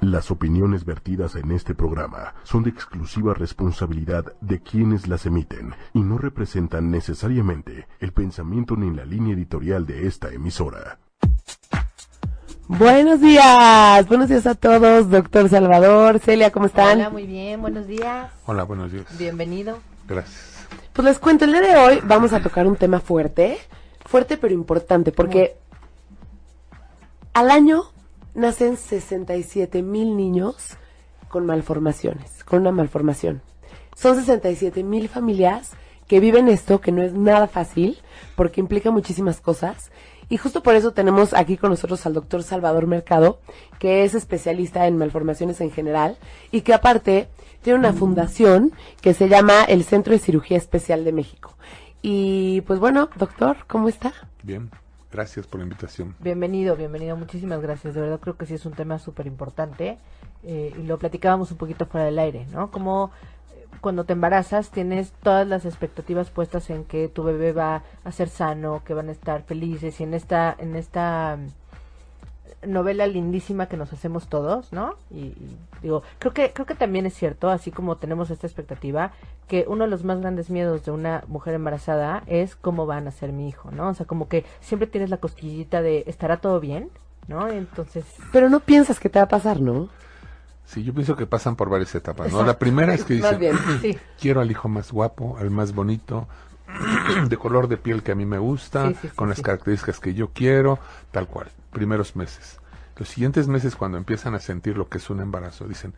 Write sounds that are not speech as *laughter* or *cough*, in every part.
Las opiniones vertidas en este programa son de exclusiva responsabilidad de quienes las emiten y no representan necesariamente el pensamiento ni la línea editorial de esta emisora. Buenos días, buenos días a todos, doctor Salvador, Celia, ¿cómo están? Hola, muy bien, buenos días. Hola, buenos días. Bienvenido. Gracias. Pues les cuento, el día de hoy vamos a tocar un tema fuerte, fuerte pero importante, porque al año nacen 67 mil niños con malformaciones, con una malformación. Son 67 mil familias que viven esto, que no es nada fácil, porque implica muchísimas cosas. Y justo por eso tenemos aquí con nosotros al doctor Salvador Mercado, que es especialista en malformaciones en general y que aparte tiene una fundación que se llama el Centro de Cirugía Especial de México. Y pues bueno, doctor, ¿cómo está? Bien, gracias por la invitación. Bienvenido, bienvenido, muchísimas gracias. De verdad creo que sí es un tema súper importante eh, y lo platicábamos un poquito fuera del aire, ¿no? Como eh, cuando te embarazas tienes todas las expectativas puestas en que tu bebé va a ser sano, que van a estar felices y en esta en esta novela lindísima que nos hacemos todos, ¿no? Y, y digo, creo que creo que también es cierto, así como tenemos esta expectativa, que uno de los más grandes miedos de una mujer embarazada es cómo van a ser mi hijo, ¿no? O sea, como que siempre tienes la cosquillita de estará todo bien, ¿no? Entonces, Pero no piensas que te va a pasar, ¿no? Sí, yo pienso que pasan por varias etapas, ¿no? Exacto. La primera es que dicen, bien. *clears throat* sí. quiero al hijo más guapo, al más bonito, *clears throat* de color de piel que a mí me gusta, Sí, sí, sí, con las sí. características que yo quiero, tal cual. Primeros meses. Los siguientes meses, cuando empiezan a sentir lo que es un embarazo, dicen,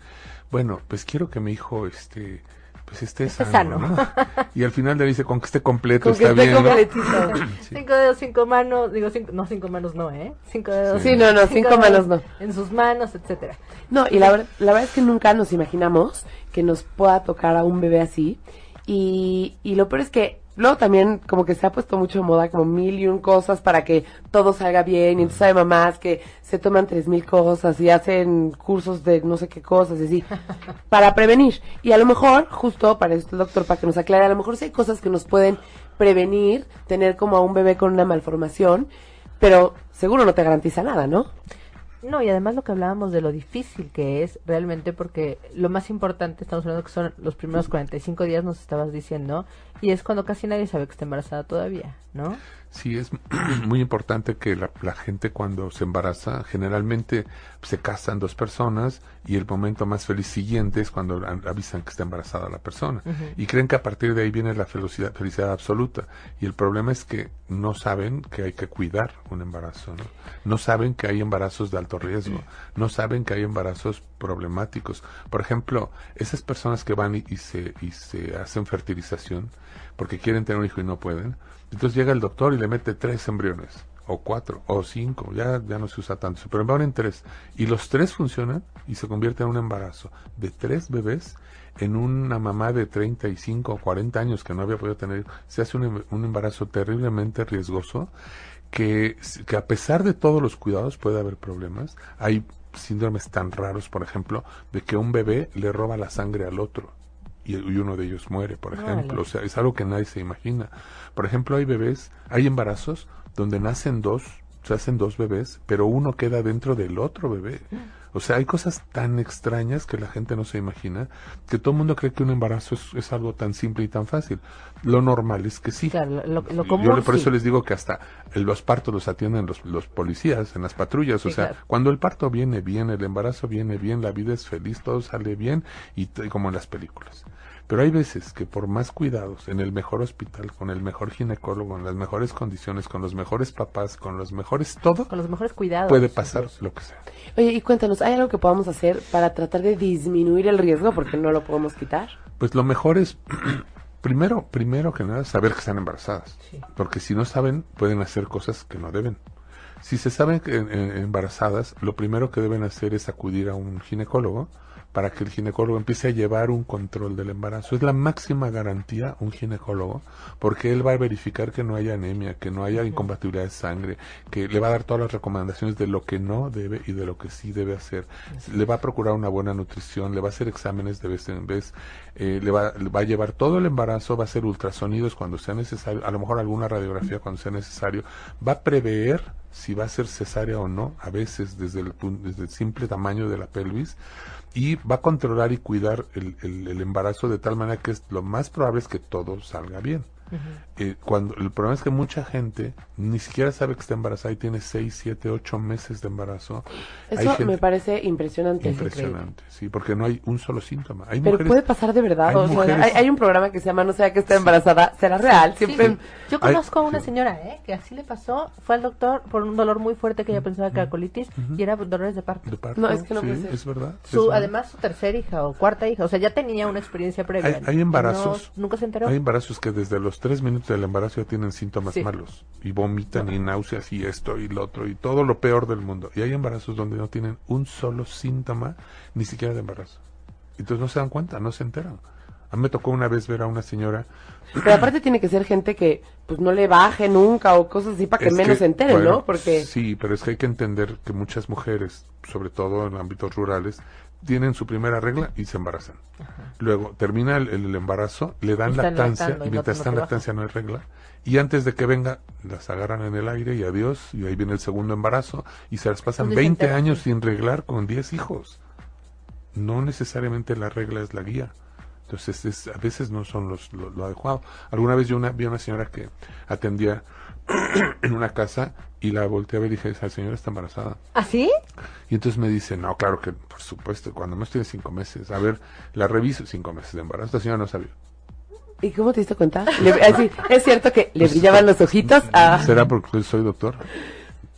bueno, pues quiero que mi hijo, este, pues esté Esté sano, sano. ¿no? *laughs* Y al final le dice, con que esté completo, Con que está esté bien, ¿no? completito. *laughs* Sí. Cinco dedos, cinco manos, digo, cinco, no cinco manos no, ¿eh? Cinco dedos. Sí, no, no, cinco manos no. En sus manos, etcétera. No, y la, la verdad es que nunca nos imaginamos que nos pueda tocar a un bebé así. Y, y lo peor es que luego también como que se ha puesto mucho de moda como mil y un cosas para que todo salga bien. Y entonces hay mamás que se toman tres mil cosas y hacen cursos de no sé qué cosas y así *laughs* para prevenir. Y a lo mejor, justo para esto el doctor, para que nos aclare, a lo mejor sí hay cosas que nos pueden prevenir tener como a un bebé con una malformación, pero seguro no te garantiza nada, ¿no? No, y además lo que hablábamos de lo difícil que es realmente, porque lo más importante, estamos hablando que son los primeros 45 días, nos estabas diciendo, y es cuando casi nadie sabe que está embarazada todavía, ¿no? Sí, es *clears throat* muy importante que la, la gente cuando se embaraza, generalmente se casan dos personas y el momento más feliz siguiente es cuando an- avisan que está embarazada la persona. Y creen que a partir de ahí viene la felicidad, felicidad absoluta. Y el problema es que no saben que hay que cuidar un embarazo, ¿no? No saben que hay embarazos de alto riesgo, *clears throat* no saben que hay embarazos problemáticos. Por ejemplo, esas personas que van y, y se, y se hacen fertilización porque quieren tener un hijo y no pueden, entonces llega el doctor y le mete tres embriones, o cuatro, o cinco, ya, ya no se usa tanto, pero ponen tres, y los tres funcionan y se convierte en un embarazo de tres bebés en una mamá de 35 o 40 años que no había podido tener, se hace un, em- un embarazo terriblemente riesgoso, que, que a pesar de todos los cuidados puede haber problemas. Hay síndromes tan raros, por ejemplo, de que un bebé le roba la sangre al otro y, uno de ellos muere, por ejemplo. O sea, es algo que nadie se imagina. Por ejemplo, hay bebés, hay embarazos donde nacen dos, se hacen dos bebés, pero uno queda dentro del otro bebé. O sea, hay cosas tan extrañas que la gente no se imagina, que todo el mundo cree que un embarazo es, es algo tan simple y tan fácil. Lo normal es que sí. Claro, lo, Yo por eso sí. les digo que hasta los partos los atienden los, los policías en las patrullas. o sea, claro. cuando el parto viene bien, el embarazo viene bien, la vida es feliz, todo sale bien, y como en las películas. Pero hay veces que por más cuidados, en el mejor hospital, con el mejor ginecólogo, en las mejores condiciones, con los mejores papás, con los mejores todo, Con los mejores cuidados. puede pasar lo que sea. Oye, y cuéntanos, ¿hay algo que podamos hacer para tratar de disminuir el riesgo? Porque no lo podemos quitar. Pues lo mejor es, *clears throat* primero, primero que nada, saber que están embarazadas. Sí. Porque si no saben, pueden hacer cosas que no deben. Si se saben que eh, embarazadas, lo primero que deben hacer es acudir a un ginecólogo para que el ginecólogo empiece a llevar un control del embarazo. Es la máxima garantía un ginecólogo, porque él va a verificar que no haya anemia, que no haya incompatibilidad de sangre, que le va a dar todas las recomendaciones de lo que no debe y de lo que sí debe hacer. Le va a procurar una buena nutrición, le va a hacer exámenes de vez en vez, eh, le, va, le va a llevar todo el embarazo, va a hacer ultrasonidos cuando sea necesario, a lo mejor alguna radiografía cuando sea necesario, va a prever si va a ser cesárea o no, a veces desde el, desde el simple tamaño de la pelvis, y va a controlar y cuidar el, el- el embarazo de tal manera que es, lo más probable es que todo salga bien. Eh, cuando el problema es que mucha gente ni siquiera sabe que está embarazada y tiene 6, 7, 8 meses de embarazo. Eso gente- me parece impresionante. impresionante, sí, porque no hay un solo síntoma. Hay Pero mujeres, puede pasar de verdad. hay o sea, mujeres- hay, hay un programa que se llama No sea que está embarazada. ¿Será real? Sí, Siempre. sí. Yo Hay- conozco a una sí. señora, ¿eh? Que así le pasó. Fue al doctor por un dolor muy fuerte que ella pensaba que era colitis y era dolores de parto. de parto, No, es que no sí, puede ser. es verdad. Su, además, su tercera hija o cuarta hija. O sea, ya tenía una experiencia previa. Hay, embarazos. no- nunca se enteró. Hay embarazos que desde los tres minutos del embarazo ya tienen síntomas Sí. malos. Y vomitan y náuseas y esto y lo otro y todo lo peor del mundo. Y hay embarazos donde no tienen un solo síntoma ni siquiera de embarazo. Entonces no se dan cuenta, no se enteran. A mí me tocó una vez ver a una señora. Pero aparte tiene que ser gente que pues no le baje nunca o cosas así para que Es menos se enteren, bueno, ¿no? Porque Sí, pero es que hay que entender que muchas mujeres, sobre todo en ámbitos rurales, tienen su primera regla y se embarazan. Luego termina el, el embarazo, le dan Están lactancia lactando y mientras no está en te lactancia no hay regla. Y antes de que venga, las agarran en el aire y adiós, y ahí viene el segundo embarazo y se las pasan Pues ni se 20 enteran, años sin reglar con 10 hijos. No necesariamente la regla es la guía. Entonces, es- a veces no son los, lo, lo adecuado. Alguna vez yo una, vi a una señora que atendía *clears throat* en una casa y la volteé a ver y dije, esa señora está embarazada. ¿Ah, sí? Y entonces me dice, no, claro que por supuesto, cuando más tiene cinco meses. A ver, la reviso, cinco meses de embarazo. Esta señora no sabía. ¿y cómo te diste cuenta? Le- así, es cierto que le brillaban los ojitos a ¿Será porque soy doctor?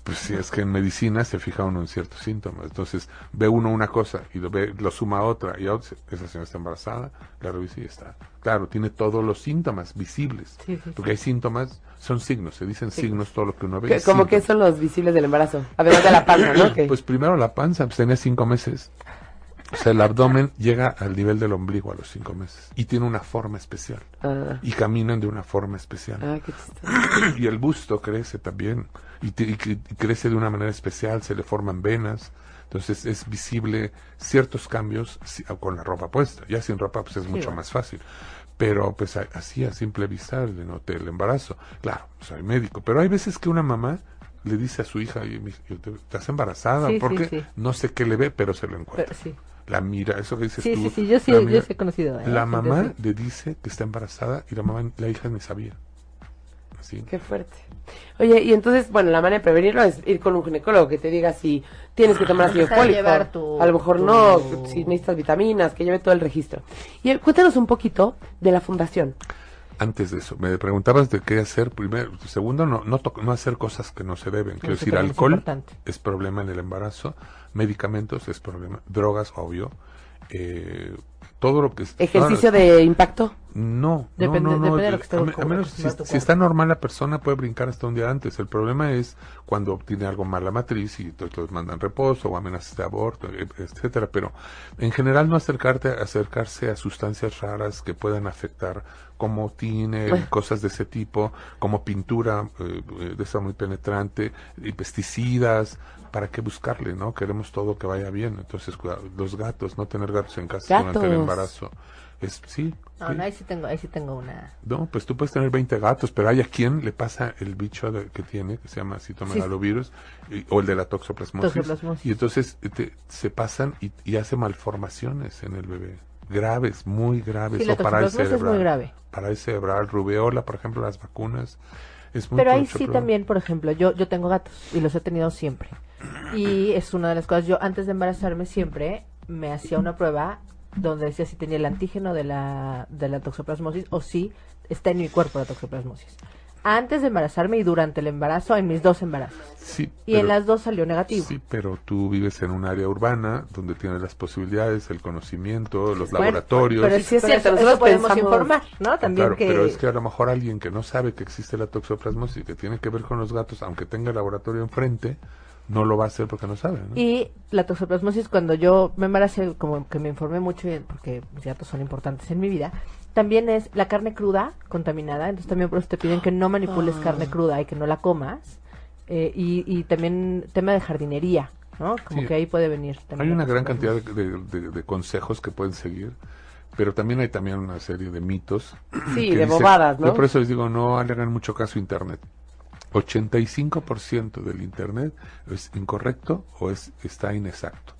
Pues sí, es que en medicina se fija uno en ciertos síntomas. Entonces ve uno una cosa y lo, ve, lo suma a otra y a otra. Esa señora está embarazada, la revisa y está. Claro, tiene todos los síntomas visibles. Sí, sí, sí. Porque hay síntomas, son signos, se dicen signos todo lo que uno ve. como que son los visibles del embarazo, además de la panza, ¿no? *clears throat* Pues primero la panza, pues tenía cinco meses. O sea, el abdomen llega al nivel del ombligo a los cinco meses y tiene una forma especial ah, y caminan de una forma especial ah, qué *clears throat* y el busto crece también y, crece de una manera especial, se le forman venas. Entonces es visible ciertos cambios con la ropa puesta. Ya sin ropa pues es mucho más fácil. Pero pues así a simple vista le noté el embarazo. Claro, soy médico, pero hay veces que una mamá le dice a su hija, "Y mi- yo te- ¿estás embarazada? Sí, porque sí. no sé qué le ve, pero se lo encuentra. Pero. La mira, eso que dices tú. sí, sí, yo sí, yo he conocido. ¿eh? La mamá le dice que está embarazada y la mamá, la hija ni sabía. Así. Qué fuerte. Oye, y entonces, bueno, la manera de prevenirlo es ir con un ginecólogo que te diga si tienes que tomar ácido Empezar a fólico. llevar tu- a lo mejor tu- no, si necesitas vitaminas, que lleve todo el registro. Y eh, cuéntanos un poquito de la fundación. Antes de eso, me preguntabas de qué hacer primero. Segundo, no, no, to- no hacer cosas que no se deben. Quiero decir, es alcohol importante. es problema en el embarazo, medicamentos es problema, drogas, obvio. Eh, todo lo que es- Ejercicio no, de impacto. No, Depende- no, no, no, depende de lo que esté a menos si, si está normal la persona puede brincar hasta un día antes. El problema es cuando tiene algo mal la matriz y entonces los mandan reposo o amenazas de aborto, e- etcétera. Pero en general no acercarte, acercarse a sustancias raras que puedan afectar, como tine, cosas de ese tipo, como pintura eh, eh, de esa muy penetrante, y pesticidas. ¿Para qué buscarle, no? Queremos todo que vaya bien. Entonces, cuidado, los gatos, no tener gatos en casa durante el embarazo. Es, sí, No, sí. no, ahí sí tengo, ahí sí tengo una. No, pues tú puedes tener 20 gatos, pero hay a quien le pasa el bicho de- que tiene, que se llama citomegalovirus, y- o el de la toxoplasmosis. Toxoplasmosis. Y entonces te- se pasan y, y hace malformaciones en el bebé. Graves, muy graves. Sí, o parálisis toxoplasmosis es muy cerebral. grave. Parálisis cerebral, rubeola, por ejemplo, las vacunas. Es muy Pero ahí sí problema. también, por ejemplo, yo, yo tengo gatos y los he tenido siempre. Y es una de las cosas, yo antes de embarazarme siempre me hacía una prueba donde decía si tenía el antígeno de la, de la toxoplasmosis o si está en mi cuerpo la toxoplasmosis. Antes de embarazarme y durante el embarazo, en mis dos embarazos. Sí, Y pero- en las dos salió negativo. Sí, pero tú vives en un área urbana donde tienes las posibilidades, el conocimiento, los Bueno, laboratorios. Pero, Sí, es cierto, eso, nosotros eso podemos pensamos- informar, ¿no? También Claro, que... pero es que a lo mejor alguien que no sabe que existe la toxoplasmosis y que tiene que ver con los gatos, aunque tenga el laboratorio enfrente, no lo va a hacer porque no sabe. ¿no? Y la toxoplasmosis, cuando yo me embaracé, como que me informé mucho, porque mis gatos son importantes en mi vida, también es la carne cruda contaminada. Entonces también por eso te piden que no manipules Ah. carne cruda y que no la comas. Eh, y, y también tema de jardinería, ¿no? Como Sí. que ahí puede venir también. Hay una gran cantidad de, de- de- de consejos que pueden seguir, pero también hay también una serie de mitos. Sí, que de dicen- bobadas, ¿no? Yo por eso les digo, no le hagan mucho caso a Internet. 85% del Internet es incorrecto o es, está inexacto.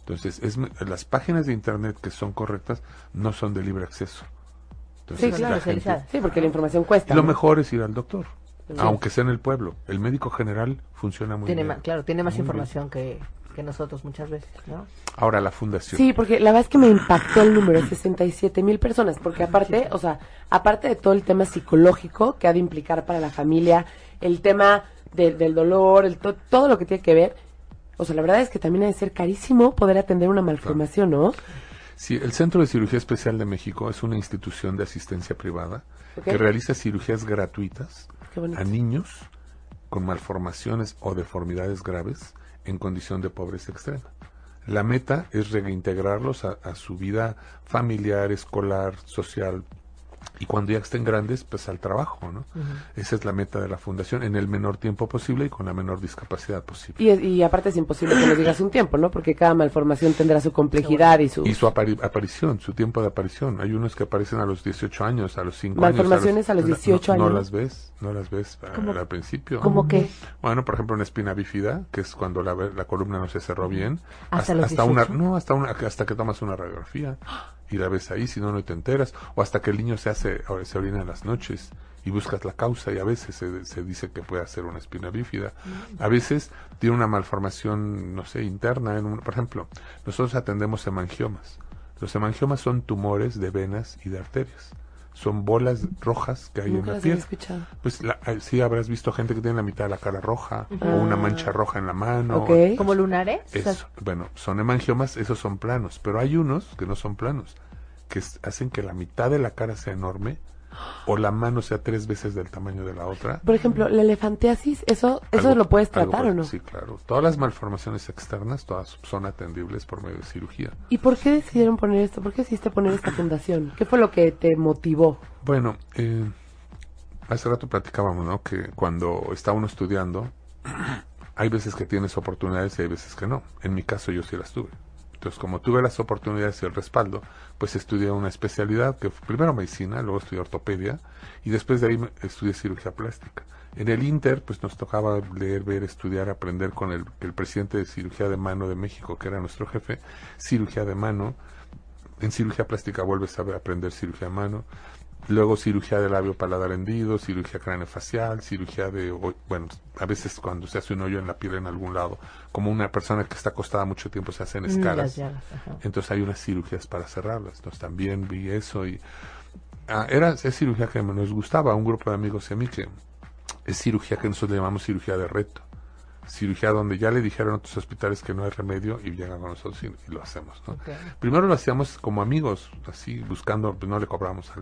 Entonces, es, las páginas de Internet que son correctas no son de libre acceso. sí, claro, sí, porque la información cuesta. Lo mejor es ir al doctor, aunque sea en el pueblo. El médico general funciona muy tiene bien. claro, tiene más información que, que nosotros muchas veces, ¿no? Ahora la fundación. Sí, porque la verdad es que me impactó el número, 67 mil personas, porque aparte, o sea, aparte de todo el tema psicológico que ha de implicar para la familia, el tema del dolor, el todo lo que tiene que ver, o sea, la verdad es que también ha de ser carísimo poder atender una malformación, ¿no? Sí, el Centro de Cirugía Especial de México es una institución de asistencia privada que realiza cirugías gratuitas a niños con malformaciones o deformidades graves en condición de pobreza extrema. La meta es reintegrarlos a, su vida familiar, escolar, social, y cuando ya estén grandes, pues al trabajo, ¿no? Esa es la meta de la fundación, en el menor tiempo posible y con la menor discapacidad posible. Y, y aparte es imposible que nos digas un tiempo, ¿no? Porque cada malformación tendrá su complejidad y su... Y su aparición, su tiempo de aparición. Hay unos que aparecen a los 18 años, a los 5 años. Malformaciones a los, 18 años. No las ves, no las ves al principio. ¿Cómo qué? Bueno, por ejemplo, una espina bífida, que es cuando la, la columna no se cerró bien. Hasta, hasta, hasta una, no, hasta una, hasta que tomas una radiografía y la ves ahí, si no, no te enteras, o hasta que el niño se hace, se orina en las noches y buscas la causa y a veces se, se dice que puede ser una espina bífida. A veces tiene una malformación, no sé, interna. En por ejemplo, nosotros atendemos hemangiomas. Los hemangiomas son tumores de venas y de arterias. Son bolas rojas que hay en la piel. Pues la, eh, sí habrás visto gente que tiene la mitad de la cara roja o una mancha roja en la mano. ¿Como lunares? bueno, son hemangiomas, esos son planos, pero hay unos que no son planos que hacen que la mitad de la cara sea enorme o la mano sea tres veces del tamaño de la otra. Por ejemplo, la elefantiasis, ¿eso eso lo puedes tratar o no? Sí, claro. Todas las malformaciones externas, todas son atendibles por medio de cirugía. ¿Y por qué decidieron poner esto? ¿Por qué decidiste poner esta fundación? ¿Qué fue lo que te motivó? Bueno, eh, hace rato platicábamos, ¿no? Que cuando está uno estudiando, *clears throat* hay veces que tienes oportunidades y hay veces que no. En mi caso yo sí las tuve. Entonces, como tuve las oportunidades y el respaldo, pues estudié una especialidad, que fue primero medicina, luego estudié ortopedia, y después de ahí estudié cirugía plástica. En el Inter, pues nos tocaba leer, ver, estudiar, aprender con el, el presidente de cirugía de mano de México, que era nuestro jefe, cirugía de mano. En cirugía plástica vuelves a aprender cirugía de mano luego cirugía de labio paladar hendido, cirugía craneofacial, cirugía de, bueno, a veces cuando se hace un hoyo en la piel en algún lado, como una persona que está acostada mucho tiempo se hacen escalas. Entonces hay unas cirugías para cerrarlas. Entonces también vi eso y ah, era es cirugía que nos gustaba, un grupo de amigos y a mí que es cirugía que nosotros le llamamos cirugía de reto cirugía donde ya le dijeron a otros hospitales que no hay remedio y llegan con nosotros y, lo hacemos. ¿no? Primero lo hacíamos como amigos, así buscando, pues no le cobrábamos a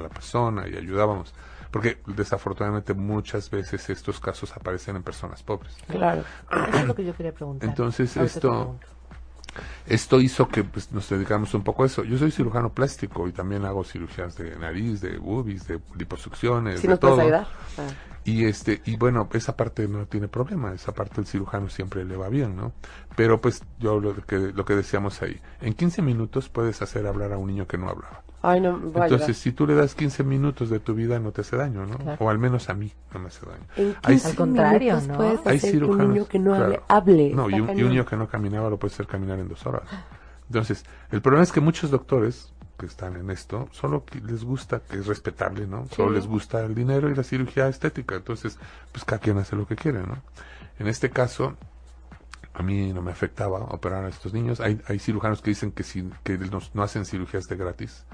la, persona y ayudábamos, porque desafortunadamente muchas veces estos casos aparecen en personas pobres. Claro, eso es lo que yo quería preguntar. Entonces esto... Esto hizo que pues, nos dedicamos un poco a eso. Yo soy cirujano plástico y también hago cirugías de nariz, de bubis, de liposucciones, de todo. ayudar? Ah. Y este y bueno, esa parte no tiene problema, esa parte el cirujano siempre le va bien, ¿no? Pero pues yo lo que lo que decíamos ahí, en 15 minutos puedes hacer hablar a un niño que no hablaba. Ay, no, Entonces, si tú le das 15 minutos de tu vida no te hace daño, ¿no? O al menos a mí no me hace daño. En 15 al contrario, ¿no? Puedes hacer Hay cirujanos, un niño que no hable, hable. No, y un, y un niño que no caminaba lo puedes hacer caminar en dos horas. Entonces, el problema es que muchos doctores que están en esto, solo que les gusta, que es respetable, ¿no? Solo les gusta el dinero y la cirugía estética. Entonces, pues cada quien hace lo que quiere, ¿no? En este caso, a mí no me afectaba operar a estos niños. Hay, hay cirujanos que dicen que, si, que no, hacen cirugías de gratis.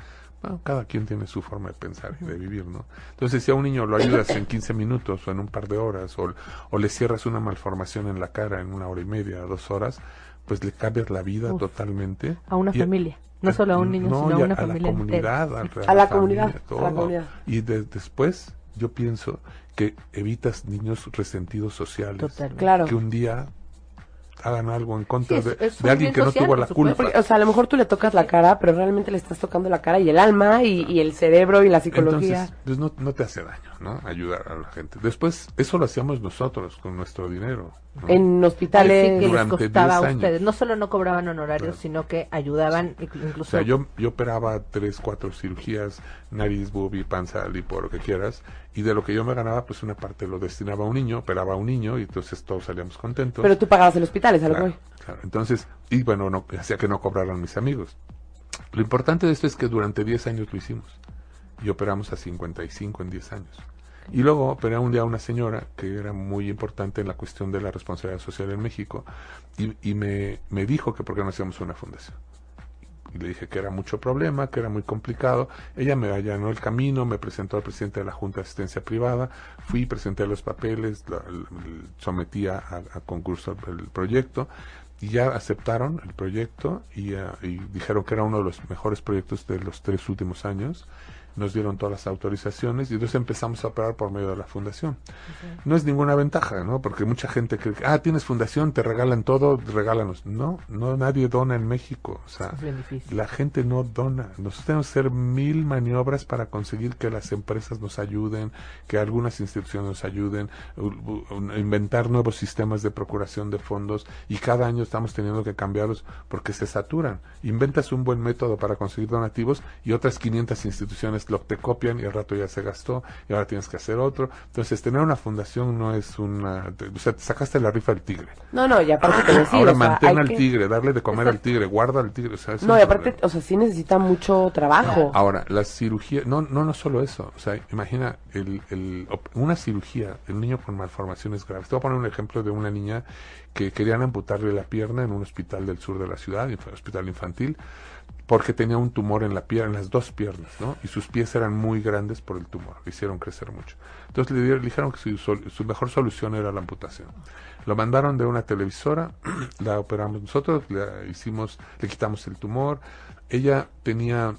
Bueno, cada quien tiene su forma de pensar y de vivir, ¿no? Entonces, si a un niño lo ayudas en 15 minutos o en un par de horas, o, o le cierras una malformación en la cara en una hora y media, dos horas, pues le cambias la vida totalmente. A una familia. No solo a un niño, sino a una a familia. La comunidad, a, la, comunidad, a la comunidad. Y después yo pienso que evitas niños resentidos sociales. Totalmente. Claro. Que un día hagan algo en contra de, alguien que no tuvo la culpa. o sea, a lo mejor tú le tocas la cara, pero realmente le estás tocando la cara y el alma y, el cerebro y la psicología. Entonces, pues no, te hace daño, ¿no? Ayudar a la gente. Después, eso lo hacíamos nosotros con nuestro dinero. En hospitales. que les Durante costaba a 10 años. ustedes. No solo no cobraban honorarios, Claro. sino que ayudaban, O incluso. sea, yo, yo operaba tres, cuatro cirugías, nariz, boobie, panza, lipo, lo que quieras, y de lo que yo me ganaba, pues una parte lo destinaba a un niño, operaba a un niño, y entonces todos salíamos contentos. Pero tú pagabas el hospital, es a lo que Claro, claro. Entonces, y bueno, no, hacía que no cobraran mis amigos. Lo importante de esto es que durante 10 años lo hicimos. Y operamos a 55 en 10 años. Y luego operé un día a una señora que era muy importante en la cuestión de la responsabilidad social en México y, y me, me dijo que por qué no hacíamos una fundación. Le dije que era mucho problema, que era muy complicado. Ella me allanó el camino, me presentó al presidente de la Junta de Asistencia Privada, fui, presenté los papeles, la- sometí a, a concurso el proyecto y ya aceptaron el proyecto y, ah, y dijeron que era uno de los mejores proyectos de los tres últimos años. Nos dieron todas las autorizaciones y entonces empezamos a operar por medio de la fundación. No es ninguna ventaja, ¿no? Porque mucha gente cree que, ah, tienes fundación, te regalan todo, regálanos. No, no, nadie dona en México. O sea, la gente no dona. Nosotros tenemos que hacer mil maniobras para conseguir que las empresas nos ayuden, que algunas instituciones nos ayuden, inventar nuevos sistemas de procuración de fondos y cada año estamos teniendo que cambiarlos porque se saturan. Inventas un buen método para conseguir donativos y otras 500 instituciones lo te copian y al rato ya se gastó y ahora tienes que hacer otro. Entonces, tener una fundación no es una... o sea, te sacaste la rifa del tigre. No, no, y aparte te decía, ahora o sea, mantén al que- tigre, darle de comer al tigre, guarda al tigre. O sea, No, y aparte, problema. o sea, sí necesita mucho trabajo. Ahora, la cirugía, no, no, no solo eso, o sea, imagina el, el, una cirugía, el niño con malformaciones graves. Te voy a poner un ejemplo de una niña que querían amputarle la pierna en un hospital del sur de la ciudad, hospital infantil, porque tenía un tumor en la pierna, en las dos piernas, ¿no? Y sus pies eran muy grandes por el tumor, le hicieron crecer mucho. Entonces le, dijeron que su, su mejor solución era la amputación. Lo mandaron de una televisora, *clears throat* la operamos nosotros, le hicimos, le quitamos el tumor. Ella tenía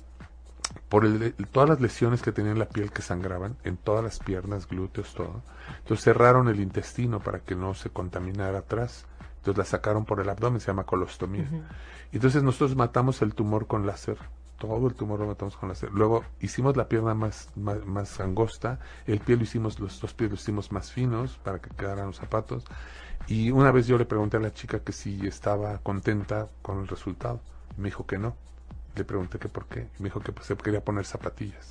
por el- todas las lesiones que tenía en la piel que sangraban, en todas las piernas, glúteos, todo. Entonces cerraron el intestino para que no se contaminara atrás. Entonces la sacaron por el abdomen, se llama colostomía. Entonces nosotros matamos el tumor con láser. Todo el tumor lo matamos con láser. Luego hicimos la pierna más, más, más angosta, el pie lo hicimos, los dos pies lo hicimos más finos para que quedaran los zapatos. Y una vez yo le pregunté a la chica que si estaba contenta con el resultado. Me dijo que no. Le pregunté que por qué. Me dijo que pues, se quería poner zapatillas.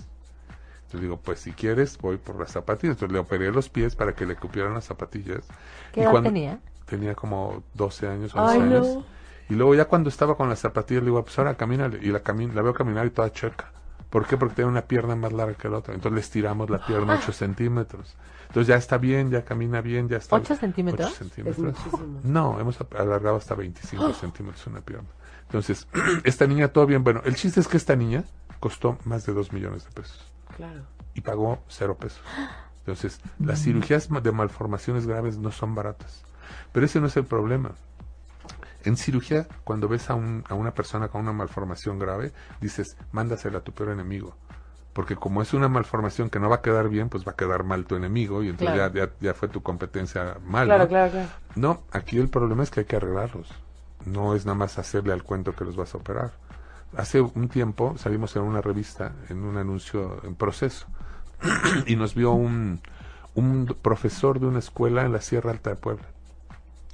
Entonces digo, pues si quieres, voy por las zapatillas. Entonces le operé los pies para que le cupieran las zapatillas. ¿Qué Y edad cuando- tenía? Tenía como 12 años, 11 Ay, años. no. Y luego ya cuando estaba con las zapatillas le digo, pues ahora camina. Y la, cami- la veo caminar y toda chueca. ¿Por qué? Porque tiene una pierna más larga que la otra. Entonces le estiramos la pierna 8 *gasps* centímetros. Entonces ya está bien, ya camina bien, ya está. ¿Ocho centímetros? 8 Es centímetros. No, hemos alargado hasta 25 *gasps* centímetros una pierna. Entonces, *clears throat* esta niña todo bien. Bueno, el chiste es que esta niña costó más de 2 millones de pesos Claro. y pagó cero pesos. *gasps* Entonces, las cirugías de malformaciones graves no son baratas. Pero ese no es el problema. En cirugía, cuando ves a, un- a una persona con una malformación grave, dices, mándasela a tu peor enemigo. Porque como es una malformación que no va a quedar bien, pues va a quedar mal tu enemigo y entonces Claro. ya, ya, ya fue tu competencia mal. Claro, ¿no? claro, claro. No, aquí el problema es que hay que arreglarlos. No es nada más hacerle al cuento que los vas a operar. Hace un tiempo salimos en una revista, en un anuncio en proceso, *clears throat* y nos vio un, un profesor de una escuela en la Sierra Alta de Puebla.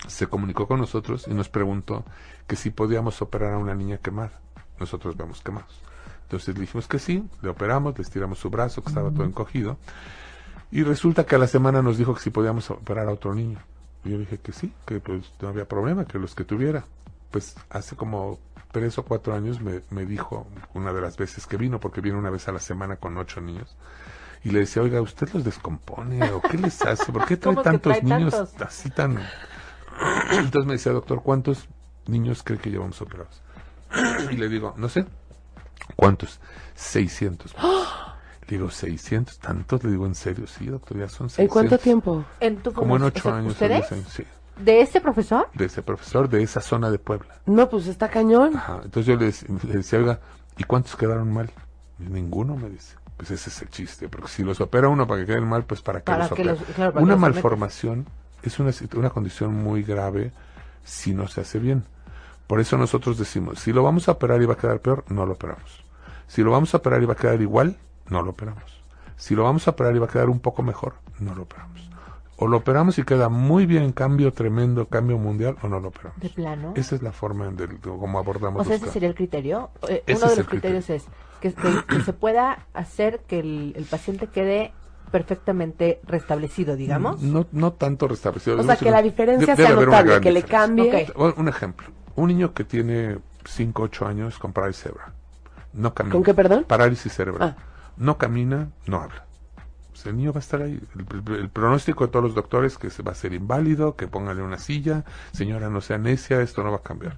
Se comunicó con nosotros y nos preguntó que si podíamos operar a una niña quemada. Nosotros vemos quemados. Entonces le dijimos que sí, le operamos, le estiramos su brazo, que estaba todo encogido. Y resulta que a la semana nos dijo que si podíamos operar a otro niño. Y yo dije que sí, que pues no había problema, que los que tuviera. Pues hace como tres o cuatro años me, me dijo una de las veces que vino, porque viene una vez a la semana con ocho niños. Y le decía, oiga, ¿usted los descompone? ¿O qué les hace? ¿Por qué trae ¿Cómo que tantos trae niños tantos? así tan...? Entonces me decía, doctor, ¿cuántos niños cree que llevamos operados? Y le digo, no sé. ¿Cuántos? 600. Le digo, ¿600? ¿Tantos? Le digo, ¿en serio? Sí, doctor, ya son 600. ¿En cuánto tiempo? ¿En tu Como en ocho O sea, años o ¿Ustedes? diez años, sí. ¿De ese profesor? De ese profesor, de esa zona de Puebla. No, pues está cañón. Ajá. Entonces yo le, dec- le decía, oiga, ¿y cuántos quedaron mal? Y ninguno, me dice. Pues ese es el chiste, porque si los opera uno para que queden mal, pues para qué Para los que opera. los- claro, para que una malformación es una, una condición muy grave si no se hace bien. Por eso nosotros decimos, si lo vamos a operar y va a quedar peor, no lo operamos. Si lo vamos a operar y va a quedar igual, no lo operamos. Si lo vamos a operar y va a quedar un poco mejor, no lo operamos. O lo operamos y queda muy bien, cambio tremendo, cambio mundial, o no lo operamos. De plano. Esa es la forma en del, como abordamos O sea, ese casos. sería el criterio. Eh, Uno de los criterios es que, que- que se pueda hacer que el, el paciente quede perfectamente restablecido, digamos. No, no tanto restablecido. O sea, que la diferencia Debe sea notable, que le cambie. Un ejemplo. Un niño que tiene 5, 8 años con parálisis cerebral. No camina. ¿Con qué, perdón? Parálisis cerebral. Ah. No camina, no habla. Pues el niño va a estar ahí. El pronóstico de todos los doctores que se va a ser inválido, que póngale una silla, señora no sea necia, esto no va a cambiar.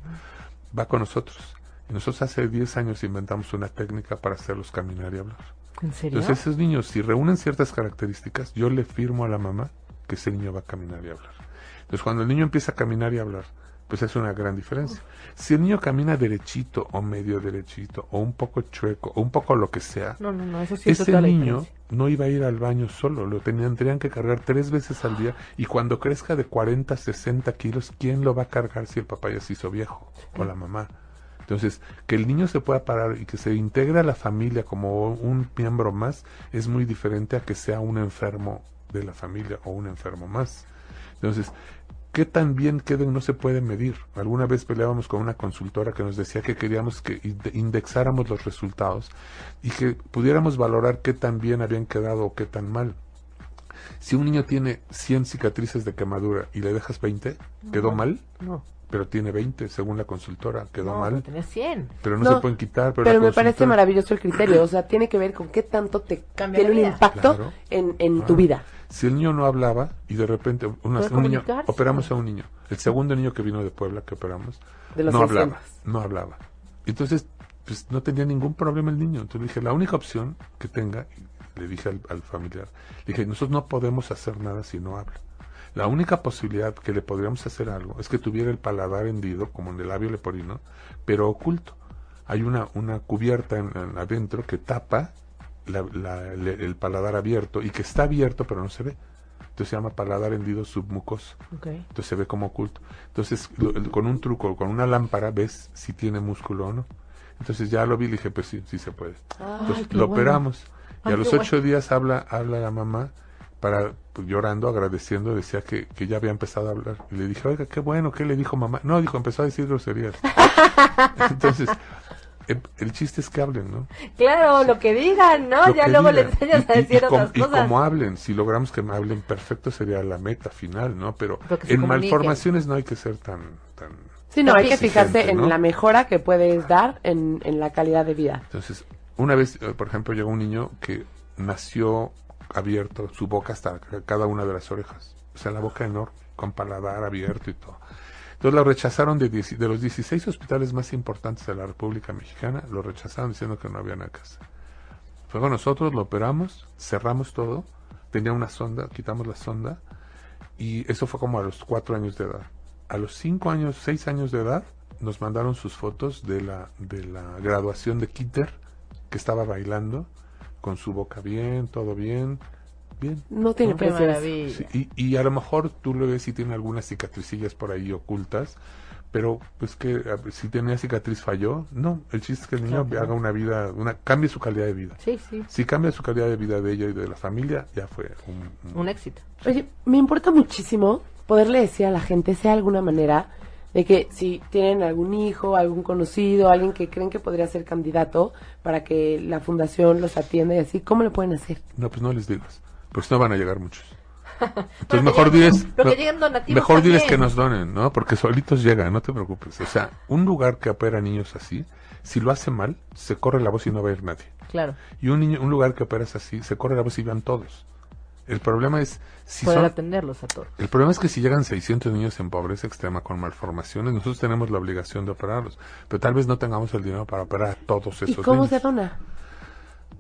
Va con nosotros. Y nosotros hace 10 años inventamos una técnica para hacerlos caminar y hablar. ¿En serio? Entonces esos niños, si reúnen ciertas características, yo le firmo a la mamá que ese niño va a caminar y hablar. Entonces cuando el niño empieza a caminar y hablar, pues es una gran diferencia. Si el niño camina derechito o medio derechito o un poco chueco o un poco lo que sea, no, no, no, eso sí es ese niño no iba a ir al baño solo, lo tenían, tendrían que cargar tres veces al día y cuando crezca de 40, 60 kilos, ¿quién lo va a cargar si el papá ya se hizo viejo o la mamá? Entonces, que el niño se pueda parar y que se integre a la familia como un miembro más es muy diferente a que sea un enfermo de la familia o un enfermo más. Entonces, ¿qué tan bien queden no se puede medir? Alguna vez peleábamos con una consultora que nos decía que queríamos que inde- indexáramos los resultados y que pudiéramos valorar qué tan bien habían quedado o qué tan mal. Si un niño tiene 100 cicatrices de quemadura y le dejas 20, ¿quedó mal? No, Pero tiene 20, según la consultora, quedó no, mal. pero tenía 100. Pero no, No, se pueden quitar. Pero, me parece maravilloso el criterio. O sea, *clears throat* tiene que ver con qué tanto te Cambia tiene un impacto Claro. en, en tu Claro. vida. Si el niño no hablaba y de repente una- Puede un niño, operamos a un niño, el segundo niño que vino de Puebla que operamos, De los no 600. hablaba, no hablaba. Entonces, pues no tenía ningún problema el niño. Entonces le dije, la única opción que tenga, le dije al, al familiar, le dije, nosotros no podemos hacer nada si no habla. La única posibilidad que le podríamos hacer algo es que tuviera el paladar hendido, como en el labio leporino, pero oculto. Hay una, una cubierta en, en adentro que tapa la- el paladar abierto y que está abierto pero no se ve. Entonces se llama paladar hendido submucoso. Entonces se ve como oculto. Entonces, lo- con un truco, con una lámpara, ves si tiene músculo o no. Entonces ya lo vi y dije, pues sí, sí se puede. Entonces lo bueno. operamos. Y Ay, a los ocho días habla, habla la mamá para pues, llorando, agradeciendo, decía que, que ya había empezado a hablar. Y le dije, oiga, qué bueno, ¿qué le dijo mamá? No, dijo, empezó a decir groserías. *laughs* Entonces, el, el chiste es que hablen, ¿no? Claro, lo que digan, ¿no? Lo ya luego le digan. enseñas Y- a y- decir y otras y cosas. como hablen, si logramos que me hablen perfecto sería la meta final, ¿no? Pero, en malformaciones no hay que ser tan... tan Sí, no, hay que fijarse en la mejora que puedes dar en, en la calidad de vida. Entonces, una vez, eh, por ejemplo, llegó un niño que nació abierto, su boca hasta ca- cada una de las orejas. O sea, la boca enorme, con paladar abierto y todo. Entonces lo rechazaron de, de los 16 hospitales más importantes de la República Mexicana, lo rechazaron diciendo que no había nada que hacer. Luego nosotros lo operamos, cerramos todo, tenía una sonda, quitamos la sonda, y eso fue como a los cuatro años de edad. A los cinco años, seis años de edad, nos mandaron sus fotos de la, de la graduación de Kitter, que estaba bailando, con su boca bien, todo bien, bien. No tiene. Sí, y, y a lo mejor tú lo ves y tiene algunas cicatricillas por ahí ocultas, pero pues que a si tenía cicatriz falló, no, el chiste es que el niño haga una vida, una cambie su calidad de vida. Sí, sí, Si cambia su calidad de vida de ella y de la familia, ya fue un, un- un éxito. Oye, me importa muchísimo poderle decir a la gente, sea alguna manera, de que si tienen algún hijo, algún conocido, alguien que creen que podría ser candidato para que la fundación los atienda y así, ¿cómo lo pueden hacer? No, pues no les digas, porque si no van a llegar muchos. *laughs* Entonces mejor diles, mejor diles que nos donen, ¿no? Porque solitos llegan, no te preocupes. O sea, un lugar que opera niños así, si lo hace mal, se corre la voz y no va a ir nadie. Claro, Y un niño, un lugar que operas así, se corre la voz y van todos. El problema es si poder son, atenderlos a todos. el problema es que si llegan 600 niños en pobreza extrema con malformaciones, nosotros tenemos la obligación de operarlos, pero tal vez no tengamos el dinero para operar a todos ¿Y esos cómo niños. se dona?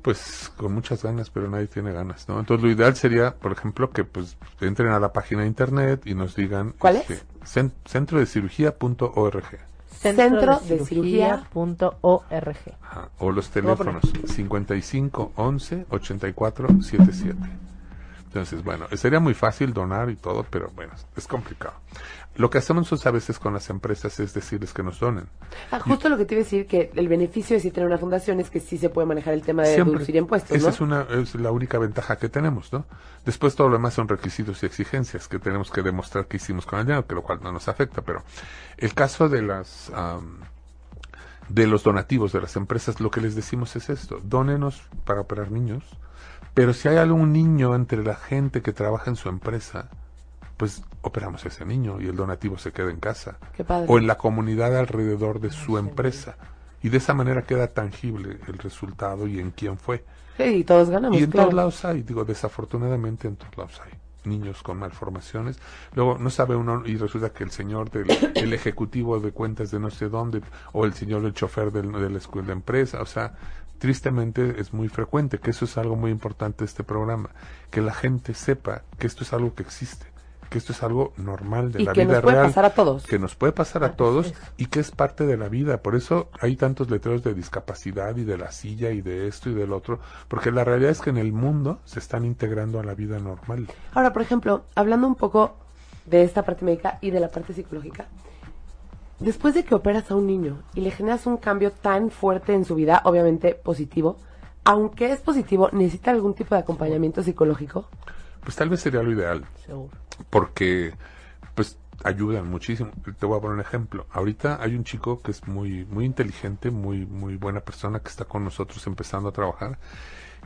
Pues con muchas ganas, pero nadie tiene ganas, ¿no? Entonces lo ideal sería, por ejemplo, que pues entren a la página de internet y nos digan ¿Cuál es? cen- centro de cirugía.org Centro de cirugía.org. Ajá, o los teléfonos 55 11 84 77. Entonces, bueno, sería muy fácil donar y todo, pero bueno, es complicado. Lo que hacemos nosotros a veces con las empresas es decirles que nos donen. Ah, justo lo que te iba a decir, que el beneficio de si tener una fundación es que sí se puede manejar el tema de Siempre. reducir impuestos, Esa es, una, es la única ventaja que tenemos, ¿no? Después todo lo demás son requisitos y exigencias que tenemos que demostrar que hicimos con el dinero, que lo cual no nos afecta, pero el caso de las de los donativos de las empresas, lo que les decimos es esto, dónenos para operar niños, pero si hay algún niño entre la gente que trabaja en su empresa, pues operamos a ese niño y el donativo se queda en casa Qué padre. o en la comunidad alrededor de su empresa. Y de esa manera queda tangible el resultado y en quién fue. Sí, y todos ganamos, Y en claro. todos lados hay, digo, desafortunadamente en todos lados hay niños con malformaciones. Luego no sabe uno y resulta que el señor del *coughs* el ejecutivo de cuentas de no sé dónde o el señor del chofer del, de la escuela de empresa, o sea, tristemente es muy frecuente, que eso es algo muy importante de este programa, que la gente sepa que esto es algo que existe, que esto es algo normal de Y la que vida nos puede real pasar a todos. que nos puede pasar a todos es. y que es parte de la vida. Por eso hay tantos letreros de discapacidad y de la silla y de esto y del otro, porque la realidad es que en el mundo se están integrando a la vida normal. Ahora, por ejemplo, hablando un poco de esta parte médica y de la parte psicológica, después de que operas a un niño y le generas un cambio tan fuerte en su vida, obviamente positivo, aunque es positivo, necesita algún tipo de acompañamiento psicológico. Pues tal vez sería lo ideal, Seguro. porque pues ayudan muchísimo. Te voy a poner un ejemplo. Ahorita hay un chico que es muy muy inteligente, muy muy buena persona que está con nosotros empezando a trabajar,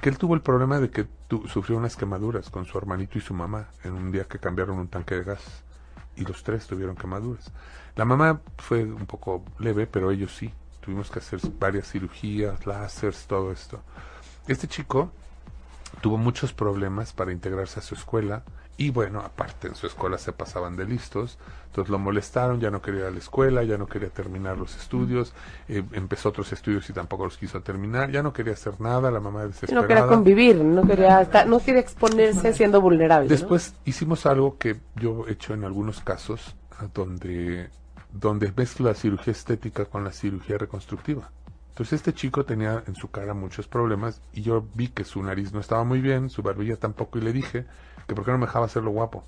que él tuvo el problema de que tu- sufrió unas quemaduras con su hermanito y su mamá en un día que cambiaron un tanque de gas y los tres tuvieron quemaduras. La mamá fue un poco leve, pero ellos sí. Tuvimos que hacer varias cirugías, láseres, todo esto. Este chico tuvo muchos problemas para integrarse a su escuela y bueno, aparte en su escuela se pasaban de listos, entonces lo molestaron, ya no quería ir a la escuela, ya no quería terminar los estudios, eh, empezó otros estudios y tampoco los quiso terminar, ya no quería hacer nada, la mamá No desesperada. quería convivir, no quería estar, no quería exponerse siendo vulnerable. ¿no? Después hicimos algo que yo he hecho en algunos casos, a donde, donde mezclo la cirugía estética con la cirugía reconstructiva. Entonces este chico tenía en su cara muchos problemas y yo vi que su nariz no estaba muy bien, su barbilla tampoco y le dije que por qué no me dejaba hacerlo guapo.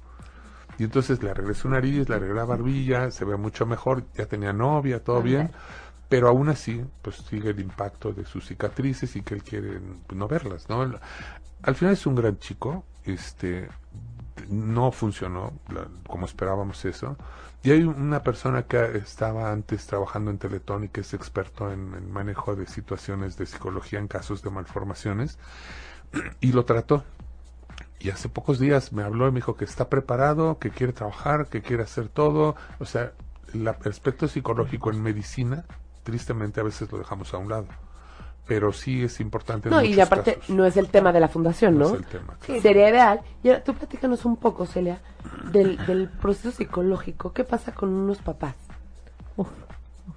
Y entonces le arreglé su nariz, le arreglé la barbilla, se ve mucho mejor, ya tenía novia, todo bien, pero aún así, pues sigue el impacto de sus cicatrices y que él quiere pues, no verlas, ¿no? Al final es un gran chico, este, no funcionó la- como esperábamos eso. Y hay una persona que estaba antes trabajando en Teletón y que es experto en, en manejo de situaciones de psicología en casos de malformaciones *clears throat* y lo trató. Y hace pocos días me habló y me dijo que está preparado, que quiere trabajar, que quiere hacer todo. O sea, el aspecto psicológico en medicina, tristemente a veces lo dejamos a un lado. Pero sí es importante en No, y aparte casos. no es el tema de la fundación, No ¿no? es el tema, Sí, Sería ideal. Y ahora tú platícanos un poco, Celia, del, del proceso psicológico. ¿Qué pasa con unos papás? Uf.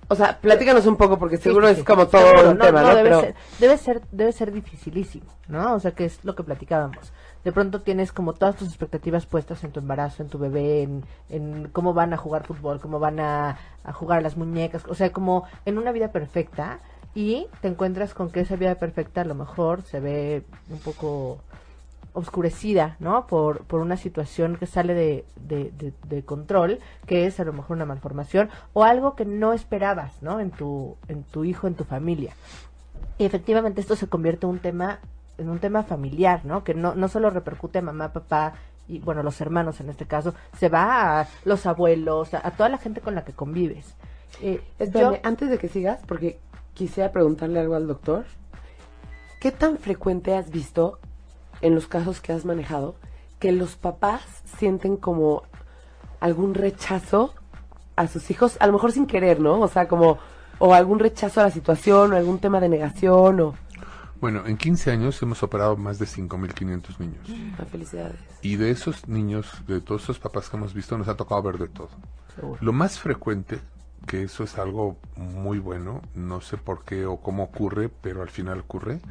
O sea, platícanos un poco porque seguro Sí, sí, es como todo seguro, un tema, ¿no? debe, Pero ser, debe ser debe ser dificilísimo, ¿no? O sea, que es lo que platicábamos. De pronto tienes como todas tus expectativas puestas en tu embarazo, en tu bebé, en, en cómo van a jugar fútbol, cómo van a, a jugar a las muñecas, o sea, como en una vida perfecta y te encuentras con que esa vida perfecta a lo mejor se ve un poco oscurecida, ¿no? Por, por una situación que sale de, de, de- de control, que es a lo mejor una malformación o algo que no esperabas, ¿no? En tu, en tu hijo, en tu familia. Y efectivamente esto se convierte en un tema, en un tema familiar, ¿no? Que no, no solo repercute a mamá, papá y, bueno, los hermanos en este caso, se va a los abuelos, a, a toda la gente con la que convives. Eh, Espérame, yo- antes de que sigas, porque quisiera preguntarle algo al doctor. ¿Qué tan frecuente has visto en los casos que has manejado que los papás sienten como algún rechazo a sus hijos, a lo mejor sin querer, ¿no? O sea, como o algún rechazo a la situación o algún tema de negación o Bueno, en 15 años hemos operado más de 5.500 niños. Ah, felicidades. Y de esos niños, de todos esos papás que hemos visto, nos ha tocado ver de todo. Seguro. Lo más frecuente, que eso es algo muy bueno, no sé por qué o cómo ocurre, pero al final ocurre,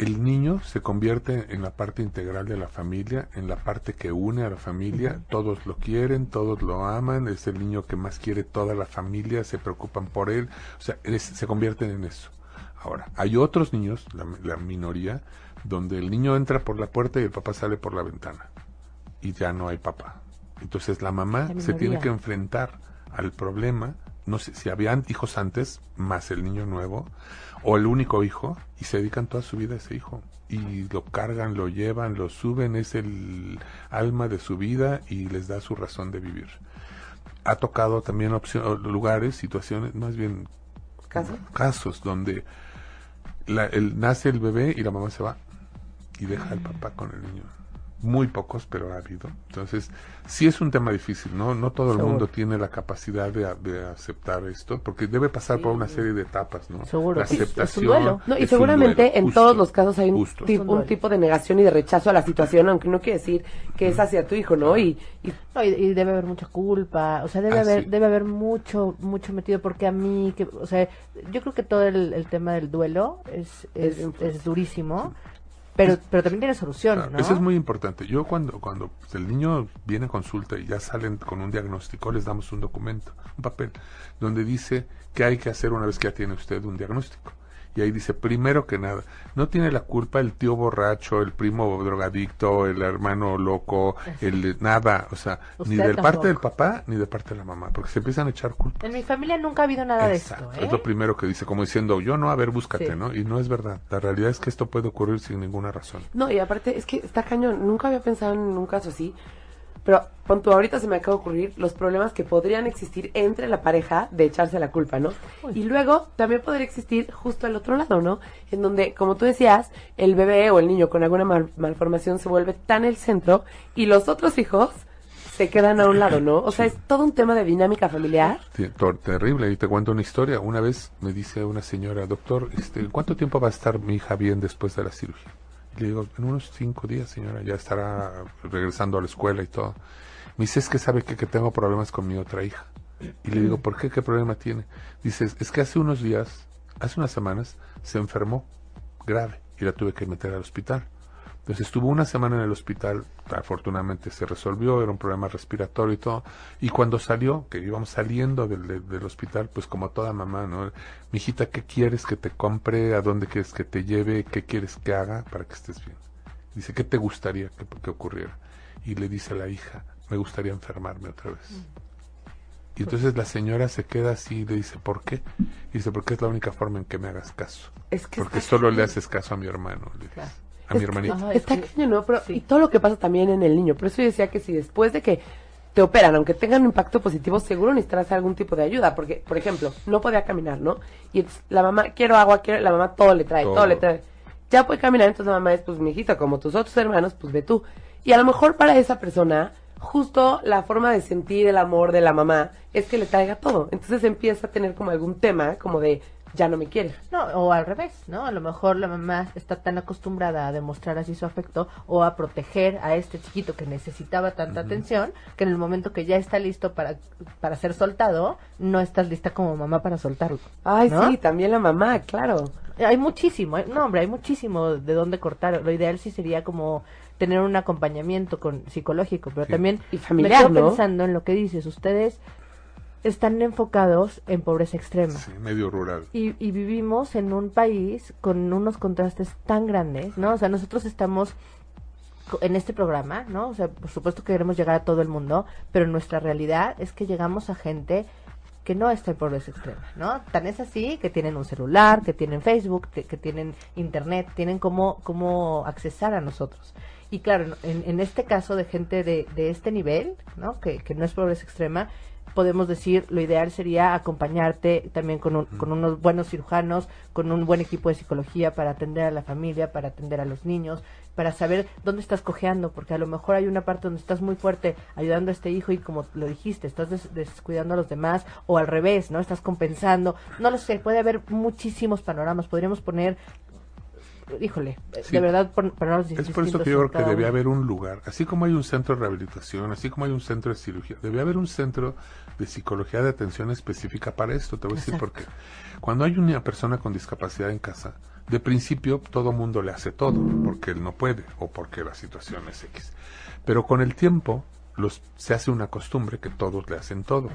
el niño se convierte en la parte integral de la familia, en la parte que une a la familia, todos lo quieren, todos lo aman, es el niño que más quiere toda la familia, se preocupan por él, o sea, es- se convierten en eso. Ahora, hay otros niños, la, la minoría, donde el niño entra por la puerta y el papá sale por la ventana. Y ya no hay papá. Entonces la mamá La se tiene que enfrentar al problema, no sé si habían hijos antes, más el niño nuevo, o el único hijo, y se dedican toda su vida a ese hijo. Y lo cargan, lo llevan, lo suben, es el alma de su vida y les da su razón de vivir. Ha tocado también lugares, situaciones, más bien ¿Caso? casos donde la- el, nace el bebé y la mamá se va y deja al papá con el niño. Muy pocos, pero ha habido. Entonces, sí es un tema difícil, ¿no? No todo el Seguro. mundo tiene la capacidad de, de aceptar esto, porque debe pasar por una serie de etapas, ¿no? Seguro. La Es- es un aceptación. duelo. No, y es un seguramente duelo, en justo, todos los casos hay un, justo. ti- Es un tipo de negación y de rechazo a la situación, aunque no quiere decir que es hacia tu hijo, ¿no? Y, y No, y, y debe haber mucha culpa, o sea, debe Ah, haber sí. debe haber mucho mucho metido porque a mí que o sea, yo creo que todo el, el tema del duelo es Es es, fuerte. Pero pero también tiene solución, Claro, ¿no? Eso es muy importante. Yo cuando, cuando el niño viene a consulta y ya salen con un diagnóstico, les damos un documento, un papel, donde dice qué hay que hacer una vez que ya tiene usted un diagnóstico. Y ahí dice, primero que nada, no tiene la culpa el tío borracho, el primo drogadicto, el hermano loco, el nada, o sea, ni de parte del papá ni de parte de la mamá, porque se empiezan a echar culpa. En mi familia nunca ha habido nada Exacto, de esto, ¿eh? Es lo primero que dice, como diciendo, yo no, a ver, búscate, Sí. ¿no? Y no es verdad. La realidad es que esto puede ocurrir sin ninguna razón. No, y aparte es que está cañón. Nunca había pensado en un caso así. Pero, pon tú, ahorita se me acaba de ocurrir los problemas que podrían existir entre la pareja de echarse la culpa, ¿no? Y luego también podría existir justo al otro lado, ¿no? En donde, como tú decías, el bebé o el niño con alguna mal- malformación se vuelve tan el centro y los otros hijos se quedan a un lado, ¿no? O sea, es todo un tema de dinámica familiar. Tor- Terrible, y te cuento una historia. Una vez me dice una señora, doctor, este, ¿cuánto tiempo va a estar mi hija bien después de la cirugía? Le digo, en unos cinco días, señora, ya estará regresando a la escuela y todo. Me dice, es que sabe que, que tengo problemas con mi otra hija. Y le digo, ¿por qué? ¿Qué problema tiene? Dice, es que hace unos días, hace unas semanas, se enfermó grave y la tuve que meter al hospital. Entonces estuvo una semana en el hospital, afortunadamente se resolvió, era un problema respiratorio y todo. Y cuando salió, que íbamos saliendo del, del- del hospital, pues como toda mamá, ¿no? Mijita, ¿qué quieres que te compre? ¿A dónde quieres que te lleve? ¿Qué quieres que haga para que estés bien? Dice, ¿qué te gustaría que, que ocurriera? Y le dice a la hija, me gustaría enfermarme otra vez. Y entonces la señora se queda así y le dice, ¿por qué? Y dice, porque es la única forma en que me hagas caso. Es que Porque solo le haces caso a mi hermano, le dice. Claro. A mi Es que- hermanito. Ay, Está sí. cañón, ¿no? Pero, Sí. Y todo lo que pasa también en el niño. Por eso yo decía que si después de que te operan, aunque tengan un impacto positivo, seguro necesitarás algún tipo de ayuda. Porque, por ejemplo, no podía caminar, ¿no? Y entonces la mamá, quiero agua, quiero, la mamá todo le trae, todo, Todo. le trae. Ya puede caminar, entonces la mamá es, pues, mijito, como tus otros hermanos, pues ve tú. Y a lo mejor para esa persona, justo la forma de sentir el amor de la mamá es que le traiga todo. Entonces empieza a tener como algún tema, como de, ya no me quiere. No, o al revés, ¿no? A lo mejor la mamá está tan acostumbrada a demostrar así su afecto o a proteger a este chiquito que necesitaba tanta atención que en el momento que ya está listo para, para ser soltado, no estás lista como mamá para soltarlo. Ay, ¿no? sí, también la mamá, claro. Hay muchísimo, ¿eh? no hombre, hay muchísimo de dónde cortar. Lo ideal sí sería como tener un acompañamiento con psicológico, pero Sí. también Y familiar, me quedo ¿no? pensando en lo que dices. Ustedes están enfocados en pobreza extrema. Sí, medio rural. Y, y vivimos en un país con unos contrastes tan grandes, ¿no? O sea, nosotros estamos en este programa, ¿no? O sea, por supuesto que queremos llegar a todo el mundo, pero nuestra realidad es que llegamos a gente que no está en pobreza extrema, ¿no? Tan es así que tienen un celular, que tienen Facebook, que, que tienen internet, tienen cómo, cómo accesar a nosotros. Y claro, en, en este caso de gente de, de este nivel, ¿no? Que, que no es pobreza extrema, podemos decir, lo ideal sería acompañarte también con, un- con unos buenos cirujanos, con un buen equipo de psicología para atender a la familia, para atender a los niños, para saber dónde estás cojeando, porque a lo mejor hay una parte donde estás muy fuerte ayudando a este hijo y como lo dijiste, estás des- descuidando a los demás, o al revés, ¿no? Estás compensando. No lo sé, puede haber muchísimos panoramas. Podríamos poner, híjole, Sí. de verdad, pon- panoramas Es por eso que yo creo que uno. haber un lugar, así como hay un centro de rehabilitación, así como hay un centro de cirugía, debe haber un centro de psicología de atención específica para esto. Te voy a decir por qué. Cuando hay una persona con discapacidad en casa, de principio todo mundo le hace todo, porque él no puede o porque la situación es X. Pero con el tiempo los, se hace una costumbre que todos le hacen todo.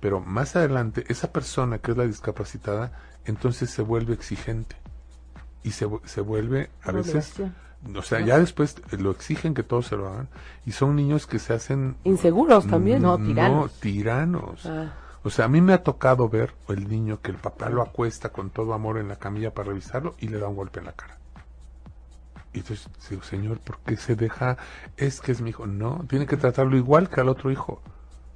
Pero más adelante, esa persona que es la discapacitada, entonces se vuelve exigente. Y se, se vuelve a veces o sea ya después lo exigen que todos se lo hagan y son niños que se hacen Inseguros también. No, no tiranos. tiranos. Ah. o sea a mí me ha tocado ver el niño que el papá lo acuesta con todo amor en la camilla para revisarlo y le da un golpe en la cara. Y entonces digo señor ¿por qué se deja es que es mi hijo no tiene que tratarlo igual que al otro hijo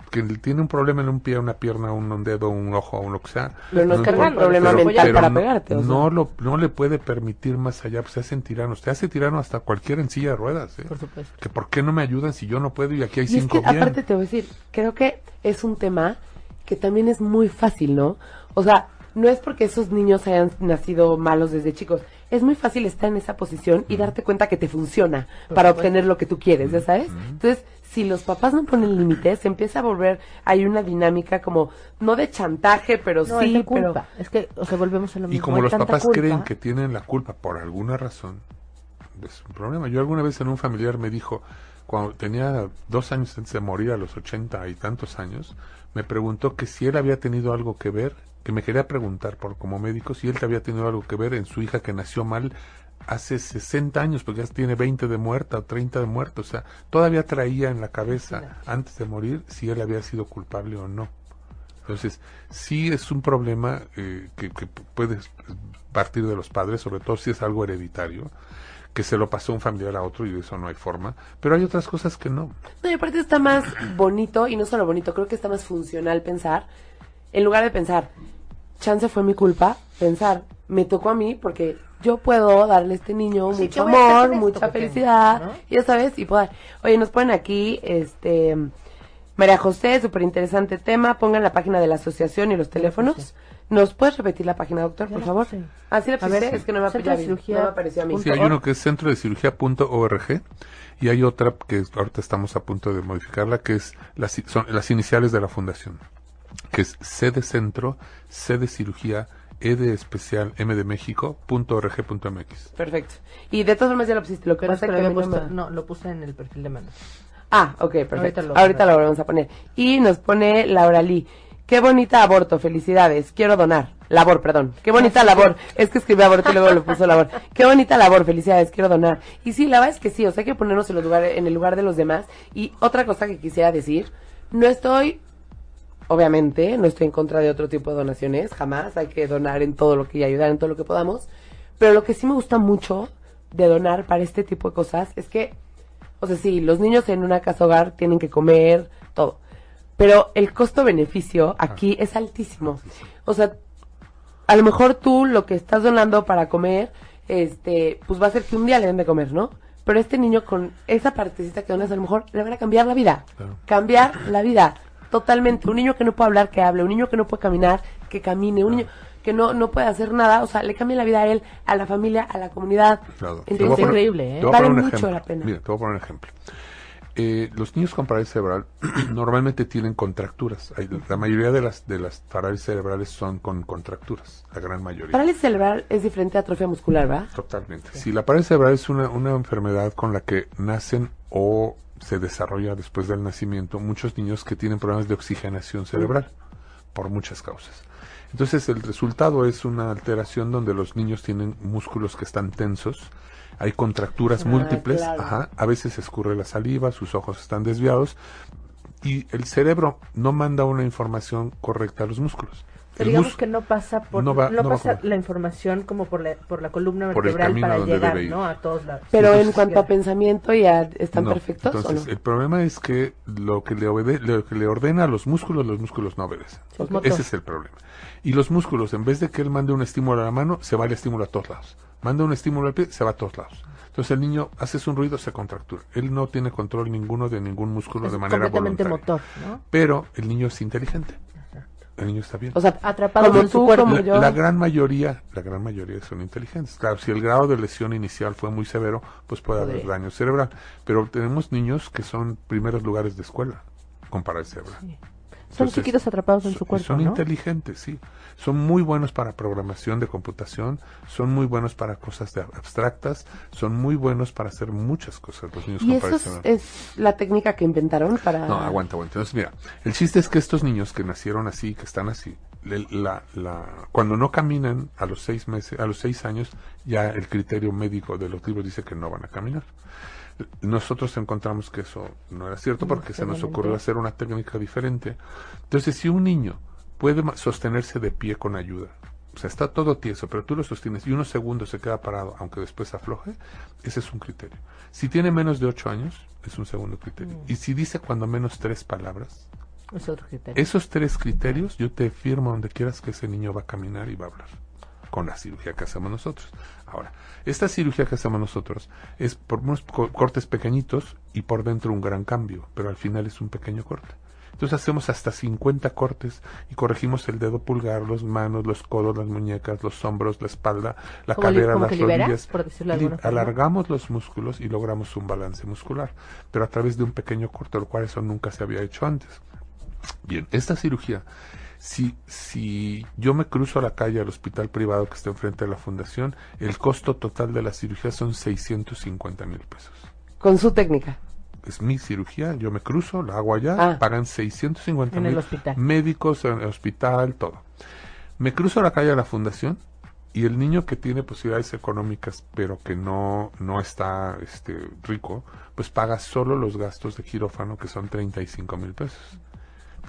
que tiene un problema en un pie, una pierna, un, un dedo, un ojo, un lo que sea. Pero no es que un problema pero- mental pero para no, pegarte, o sea. No, lo, no le puede permitir más allá, pues se hacen tiranos. Te hace tirano hasta cualquiera en silla de ruedas. ¿eh? Por supuesto. Que por qué no me ayudan si yo no puedo y aquí hay Y es cinco que bien. aparte te voy a decir, creo que es un tema que también es muy fácil, ¿no? O sea, no es porque esos niños hayan nacido malos desde chicos. Es muy fácil estar en esa posición y darte cuenta que te funciona Por para supuesto. obtener lo que tú quieres, ¿ya sabes? Entonces, si los papás no ponen límites, se empieza a volver, hay una dinámica como, no de chantaje, pero No, sí, es de pero... culpa. Es que, o sea, volvemos a lo Y mismo. como hay los papás culpa. creen que tienen la culpa por alguna razón, es un problema. Yo alguna vez en un familiar me dijo, cuando tenía dos años antes de morir, a los ochenta y tantos años, me preguntó que si él había tenido algo que ver, que me quería preguntar por como médico, si él había tenido algo que ver en su hija que nació mal hace 60 años, porque ya tiene 20 de muerta o 30 de muerta, o sea, todavía traía en la cabeza antes de morir si él había sido culpable o no. Entonces, sí es un problema eh, que, que puede partir de los padres, sobre todo si es algo hereditario, que se lo pasó un familiar a otro y de eso no hay forma, pero hay otras cosas que no. No, y aparte está más bonito, y no solo bonito, creo que está más funcional pensar, en lugar de pensar, chance fue mi culpa, pensar, me tocó a mí porque yo puedo darle a este niño Sí, mucho ¿qué voy a hacer amor, mucha tengo? felicidad, ¿no? ya sabes, y poder. Oye, nos ponen aquí, este, María José, súper interesante tema, pongan la página de la asociación y los teléfonos. ¿Nos puedes repetir la página, doctor, Ya por favor? puse. Ah, sí la pusiste, ver, es que no me, Centro ya de vi, Cirugía no me apareció a mí. punto Sí, hay org. uno que es centro de cirugía.org y hay otra que ahorita estamos a punto de modificarla, que es las, son las iniciales de la fundación, que es C de centro, C de cirugía, E de especial, M de México, punto org punto MX. Perfecto. Y de todas formas ya lo pusiste, lo que pasa que es lo que había no puesto- no, lo puse en el perfil de mano. Ah, ok, perfecto. Ahorita Ahorita lo- lo, volvemos a poner. Y nos pone Laura Lee. Qué bonita aborto, felicidades. Quiero donar. Labor, perdón. Qué bonita labor. Es que escribió aborto y luego lo puso labor. Qué bonita labor, felicidades, quiero donar. Y sí, la verdad es que sí, o sea, hay que ponernos en, los lugar, en el lugar de los demás. Y otra cosa que quisiera decir, no estoy, obviamente, no estoy en contra de otro tipo de donaciones, jamás. Hay que donar en todo lo que y ayudar en todo lo que podamos. Pero lo que sí me gusta mucho de donar para este tipo de cosas es que o sea, sí, los niños en una casa hogar tienen que comer, todo. Pero el costo-beneficio aquí es altísimo. O sea, a lo mejor tú lo que estás donando para comer, este, pues va a ser que un día le den de comer, ¿no? Pero este niño con esa partecita que donas a lo mejor le van a cambiar la vida. Claro. Cambiar la vida. Totalmente. Un niño que no puede hablar, que hable. Un niño que no puede caminar, que camine. Un niño que no, no puede hacer nada. O sea, le cambia la vida a él, a la familia, a la comunidad. Claro. Entonces, poner- increíble, ¿eh? Vale mucho ejemplo. la pena. Mira, te voy a poner un ejemplo. Eh, los niños con parálisis cerebral *clears throat* normalmente tienen contracturas. Hay- la mayoría de las de las parálisis cerebrales son con contracturas, la gran mayoría. Parálisis cerebral es diferente a atrofia muscular, ¿verdad? Totalmente. Si la parálisis cerebral es una, una enfermedad con la que nacen o se desarrolla después del nacimiento muchos niños que tienen problemas de oxigenación cerebral por muchas causas. Entonces el resultado es una alteración donde los niños tienen músculos que están tensos, hay contracturas Ah, múltiples, claro. ajá, a veces escurre la saliva, sus ojos están desviados y el cerebro no manda una información correcta a los músculos. Pero digamos que no pasa por no va- pasa la información como por la, por la columna vertebral para donde llegar. ¿no? A todos lados. Pero Sí, en cuanto a pensamiento, ¿ya están No. perfectos Entonces, o no? el problema es que lo que le obede- lo que le ordena a los músculos, los músculos no obedecen. Ese es el problema. Y los músculos, en vez de que él mande un estímulo a la mano, se va el estímulo a todos lados. Manda un estímulo al pie, se va a todos lados. Entonces el niño hace un ruido, se contractura. Él no tiene control ninguno de ningún músculo Es de manera completamente voluntaria. motor, ¿no? Pero el niño es inteligente. El niño está bien. O sea, Atrapado como en su cuerpo. como la, yo. la gran mayoría, la gran mayoría son inteligentes. Claro, si el grado de lesión inicial fue muy severo, pues puede haber daño cerebral. Pero tenemos niños que son primeros lugares de escuela con parálisis cerebral. Son Entonces, chiquitos atrapados en son- su cuerpo, Son ¿no? inteligentes, sí. Son muy buenos para programación de computación, son muy buenos para cosas de abstractas, son muy buenos para hacer muchas cosas los niños ¿Y eso es la técnica que inventaron para...? No, aguanta, aguanta. Entonces, mira, el chiste es que estos niños que nacieron así, que están así, la, la, cuando no caminan a los seis meses, a los seis años, ya el criterio médico de los libros dice que no van a caminar. Nosotros encontramos que eso no era cierto porque se nos ocurrió hacer una técnica diferente. Entonces, si un niño puede sostenerse de pie con ayuda, o sea, está todo tieso, pero tú lo sostienes y unos segundos se queda parado, aunque después afloje, ese es un criterio. Si tiene menos de ocho años, es un segundo criterio. Mm. Y si dice cuando menos tres palabras, es otro criterio. esos tres criterios, yo te firmo donde quieras que ese niño va a caminar y va a hablar con la cirugía que hacemos nosotros. Ahora, esta cirugía que hacemos nosotros es por unos cortes pequeñitos y por dentro un gran cambio, pero al final es un pequeño corte. Entonces hacemos hasta 50 cortes y corregimos el dedo pulgar, los manos, los codos, las muñecas, los hombros, la espalda, la cadera, las rodillas. alargamos los músculos y logramos un balance muscular, pero a través de un pequeño corte, lo cual eso nunca se había hecho antes. Bien, esta cirugía si, si yo me cruzo a la calle al hospital privado que está enfrente de la fundación, el costo total de la cirugía son 650 mil pesos. ¿Con su técnica? Es mi cirugía, yo me cruzo, la hago allá, ah. pagan 650 mil. Médicos, en el hospital, todo. Me cruzo a la calle a la fundación y el niño que tiene posibilidades económicas pero que no, no está este, rico, pues paga solo los gastos de quirófano que son 35 mil pesos.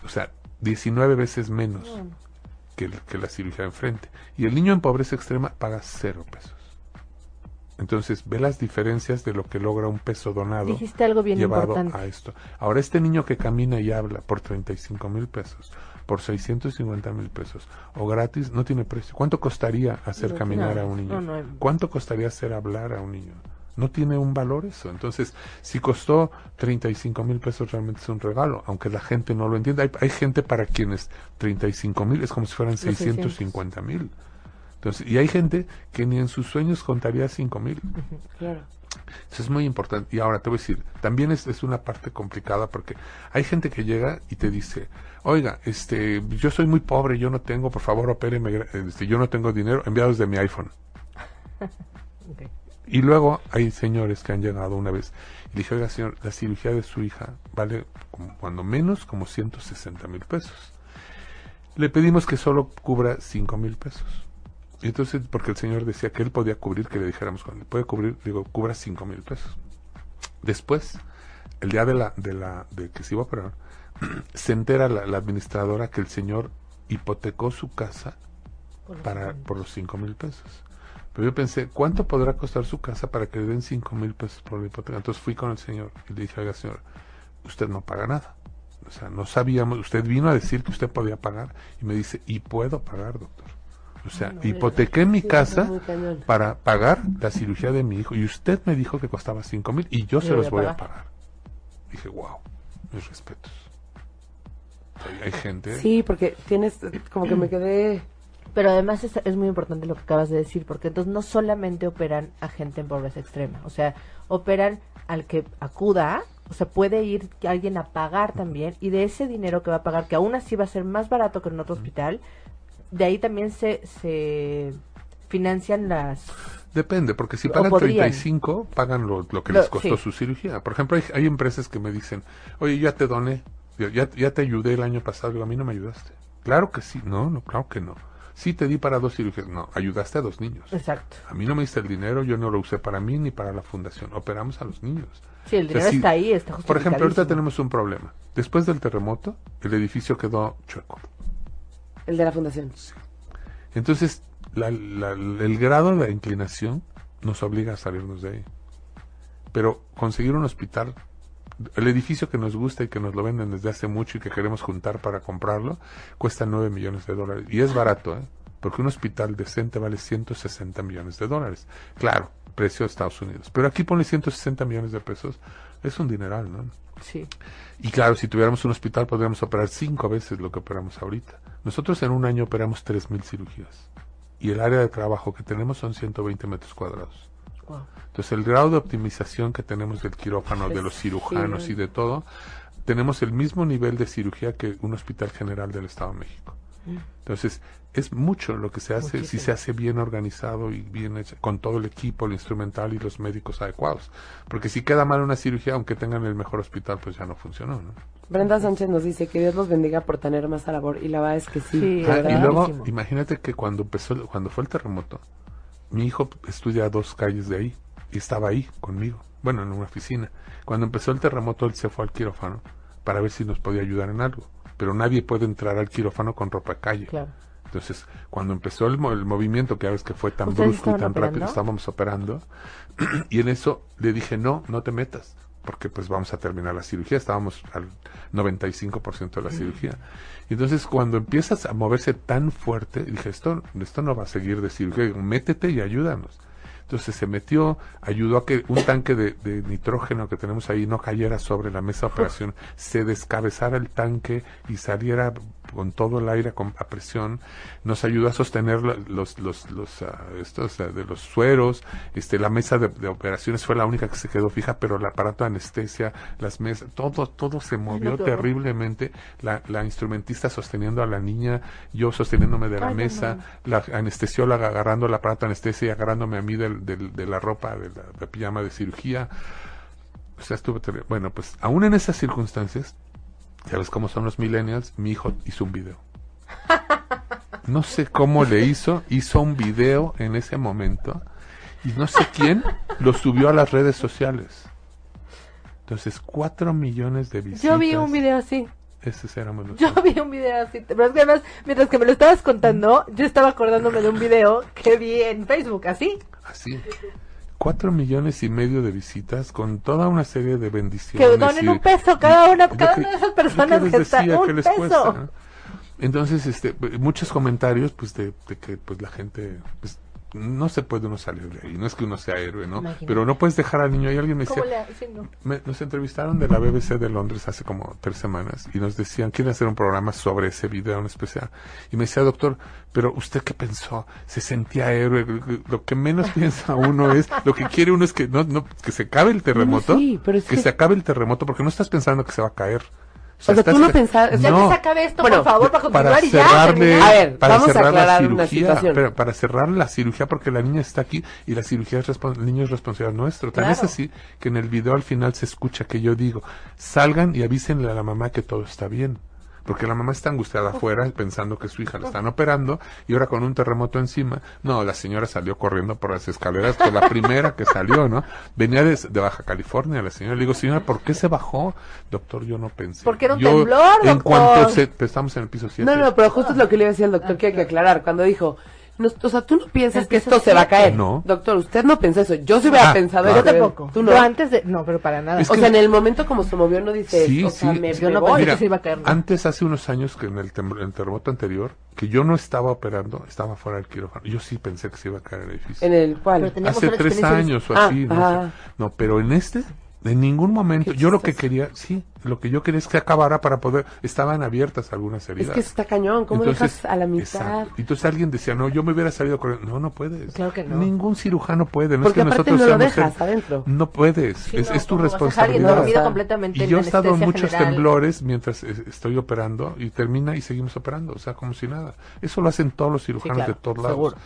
O sea, 19 veces menos que, que, la cirugía enfrente. Y el niño en pobreza extrema paga cero pesos. Entonces, ve las diferencias de lo que logra un peso donado Dijiste algo bien llevado a esto. Ahora, este niño que camina y habla por 35 mil pesos, por 650 mil pesos, o gratis, no tiene precio. ¿Cuánto costaría hacer caminar a un niño? ¿Cuánto costaría hacer hablar a un niño? No tiene un valor eso. Entonces, si costó 35 mil pesos, realmente es un regalo, aunque la gente no lo entienda. Hay, hay gente para quienes 35 mil es como si fueran 650 mil. Entonces, y hay gente que ni en sus sueños contaría 5 mil. Claro. Eso es muy importante. Y ahora te voy a decir, también es, es, una parte complicada porque hay gente que llega y te dice, oiga, este, yo soy muy pobre, yo no tengo, por favor, opéreme, este, yo no tengo dinero, enviados de mi iPhone. *laughs* Y luego hay señores que han llegado una vez y dije, oiga señor, la cirugía de su hija vale como, cuando menos como 160 mil pesos. Le pedimos que solo cubra 5 mil pesos. Y entonces, porque el señor decía que él podía cubrir, que le dijéramos, cuando puede cubrir, digo, cubra 5 mil pesos. Después, el día de la, de la, de que se iba a operar, *clears throat* se entera la, administradora que el señor hipotecó su casa para, por los 5 mil pesos. Pero yo pensé, ¿cuánto podrá costar su casa para que le den cinco mil pesos por la hipoteca? Entonces fui con el señor y le dije, oiga señor, usted no paga nada. O sea, no sabíamos, usted vino a decir que usted podía pagar y me dice, y puedo pagar, doctor. O sea, hipotequé mi casa para pagar la cirugía de mi hijo y usted me dijo que costaba cinco mil y yo se los voy a pagar. Dije, wow, mis respetos. hay gente. Sí, porque tienes, como que me quedé pero además es, es, muy importante lo que acabas de decir, porque entonces no solamente operan a gente en pobreza extrema, o sea, operan al que acuda, o sea, puede ir alguien a pagar también, y de ese dinero que va a pagar, que aún así va a ser más barato que en otro hospital, de ahí también se, se financian las... Depende, porque si pagan 35, pagan lo, lo que les costó su cirugía. Por ejemplo, hay, hay, empresas que me dicen, oye, ya te doné, ya, ya te ayudé el año pasado, digo, a mí no me ayudaste. Claro que sí, no, no, claro que no sí te di para dos cirugías. No, ayudaste a dos niños. Exacto. A mí no me diste el dinero, yo no lo usé para mí ni para la fundación. Operamos a los niños. Sí, el dinero está ahí, está Por ejemplo, ahorita tenemos un problema. Después del terremoto, el edificio quedó chueco. El de la fundación. Sí. Entonces, el grado de la inclinación nos obliga a salirnos de ahí. Pero conseguir un hospital el edificio que nos gusta y que nos lo venden desde hace mucho y que queremos juntar para comprarlo, cuesta 9 millones de dólares. Y es barato, ¿eh? Porque un hospital decente vale 160 millones de dólares. Claro, precio de Estados Unidos. Pero aquí pone 160 millones de pesos. Es un dineral, ¿no? Sí. Y claro, si tuviéramos un hospital podríamos operar cinco veces lo que operamos ahorita. Nosotros en un año operamos 3.000 cirugías. Y el área de trabajo que tenemos son 120 metros cuadrados. Entonces, el grado de optimización que tenemos del quirófano, de los cirujanos y de todo, tenemos el mismo nivel de cirugía que un hospital general del Estado de México. Entonces, es mucho lo que se hace si se hace bien organizado y bien hecho, con todo el equipo, el instrumental y los médicos adecuados. Porque si queda mal una cirugía, aunque tengan el mejor hospital, pues ya no funcionó, ¿no? Brenda Sánchez nos dice que Dios los bendiga por tener más a labor. Y la verdad es que sí. Sí, Ah, y luego, imagínate que cuando empezó, cuando fue el terremoto, mi hijo estudia a dos calles de ahí y estaba ahí conmigo, bueno, en una oficina. Cuando empezó el terremoto, él se fue al quirófano para ver si nos podía ayudar en algo. Pero nadie puede entrar al quirófano con ropa calle. Claro. Entonces, cuando empezó el, mo- el movimiento, que a veces que fue tan ¿Ustedes brusco y tan rápido, estábamos operando, *clears throat* y en eso le dije, no, no te metas, porque pues vamos a terminar la cirugía, estábamos al 95% de la cirugía. Entonces, cuando empiezas a moverse tan fuerte, dije, esto, esto no va a seguir de cirugía, métete y ayúdanos. Entonces se metió, ayudó a que un tanque de, de nitrógeno que tenemos ahí no cayera sobre la mesa de operación, se descabezara el tanque y saliera con todo el aire a presión. Nos ayudó a sostener los, los, los, ah, estos ah, de los sueros. Este, la mesa de, de operaciones fue la única que se quedó fija, pero el aparato de anestesia, las mesas, todo, todo se movió terriblemente. La, la instrumentista sosteniendo a la niña, yo sosteniéndome de la Ay, mesa, no. la anestesióloga agarrando el aparato de anestesia y agarrándome a mí del- del- de la ropa, de la, de pijama de cirugía. O sea, terri- Bueno, pues aún en esas circunstancias, ya ves cómo son los millennials, mi hijo hizo un video. No sé cómo le hizo, hizo un video en ese momento y no sé quién lo subió a las redes sociales. Entonces, cuatro millones de visitas. Yo vi un video así. Esos éramos Yo nosotros. vi un video así. Pero es que además, mientras que me lo estabas contando, yo estaba acordándome de un video que vi en Facebook, así. Así. Cuatro millones y medio de visitas con toda una serie de Que bendiciones. donen y- un peso cada una, cada que- una de esas personas que está decía un que les peso. cuesta, ¿no? Entonces, este, muchos comentarios, pues, de, de que, pues, la gente, pues, no se puede uno salir de ahí. No es que uno sea héroe, ¿no? Imagínate. Pero no puedes dejar al niño. Y alguien me decía, ¿Cómo le sí, no. me- nos entrevistaron de la BBC de Londres hace como tres semanas y nos decían, quieren hacer un programa sobre ese video en especial. Y me decía, doctor, pero ¿usted qué pensó? ¿Se sentía héroe? Lo que menos *laughs* piensa uno es, lo que quiere uno es que no, no, que se acabe el terremoto, sí, pero es que, que- se acabe el terremoto, porque no estás pensando que se va a caer. O sea, estás- tú no pensabas- Ya No. que se acabe esto, Bueno, por favor, para continuar para y ya. cerrarle. A ver, para vamos a cerrar la aclarar una cirugía, situación. pero para cerrar la cirugía porque la niña está aquí y la cirugía es el niño es responsabilidad nuestro. Tan es así que en el video al final se escucha que yo digo, salgan y avísenle a la mamá que todo está bien. Porque la mamá está angustiada afuera pensando que su hija la están operando y ahora con un terremoto encima. No, la señora salió corriendo por las escaleras, por la primera que salió, ¿no? Venía de, de Baja California la señora. Le digo, señora, ¿por qué se bajó? Doctor, yo no pensé. Porque era un Yo, temblor, En doctor. cuanto se, pues, estamos en el piso 7. No, no, pero justo es lo que le iba a decir al doctor que hay que aclarar. Cuando dijo, no, o sea, tú no piensas que esto se va a caer. No. Doctor, usted no pensó eso. Yo sí hubiera Ah, pensado claro. Yo eso. tampoco. Tú no. Yo antes de... No, pero para nada. Es o sea, en el momento como se movió no dice, Sí, o sea, sí. me, Yo me no pensé Mira, que se iba a caer, ¿no? antes, hace unos años, que en el, el terremoto anterior, que yo no estaba operando, estaba fuera del quirófano. Yo sí pensé que se iba a caer el edificio. En el cual. Hace tres años o Ah, así, no sé. No, pero en este, en ningún momento. Yo lo que quería, sí, lo que yo quería es que acabara para poder. Estaban abiertas algunas Es heridas. que eso está cañón. ¿Cómo dejas a la mitad? exacto. Entonces alguien decía, no, yo me hubiera salido corriendo. No, no puedes. Claro que no. Ningún cirujano puede. No Porque es que aparte nosotros no lo seamos dejas el- adentro. No puedes. Sí, es, no, es tu ¿cómo vas a dejar a alguien responsabilidad. completamente Y yo he estado en muchos general? temblores mientras estoy operando y termina y seguimos operando, o sea, como si nada. Eso lo hacen todos los cirujanos claro, de todos lados. seguro.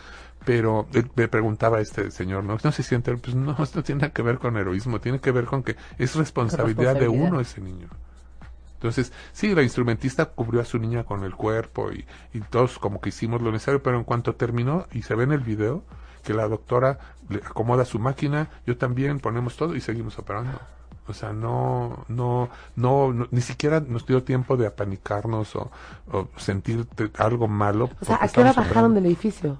Pero eh, me preguntaba este señor, ¿no? ¿No se siente? Pues no, esto tiene nada que ver con heroísmo, tiene que ver con que es responsabilidad, de uno ese niño. Entonces, sí, la instrumentista cubrió a su niña con el cuerpo y, y todos como que hicimos lo necesario, pero en cuanto terminó y se ve en el video que la doctora le acomoda su máquina, yo también ponemos todo y seguimos operando. O sea, no, no, no, no- ni siquiera nos dio tiempo de apanicarnos o, o sentir algo malo. O sea, ¿a qué hora bajaron del edificio?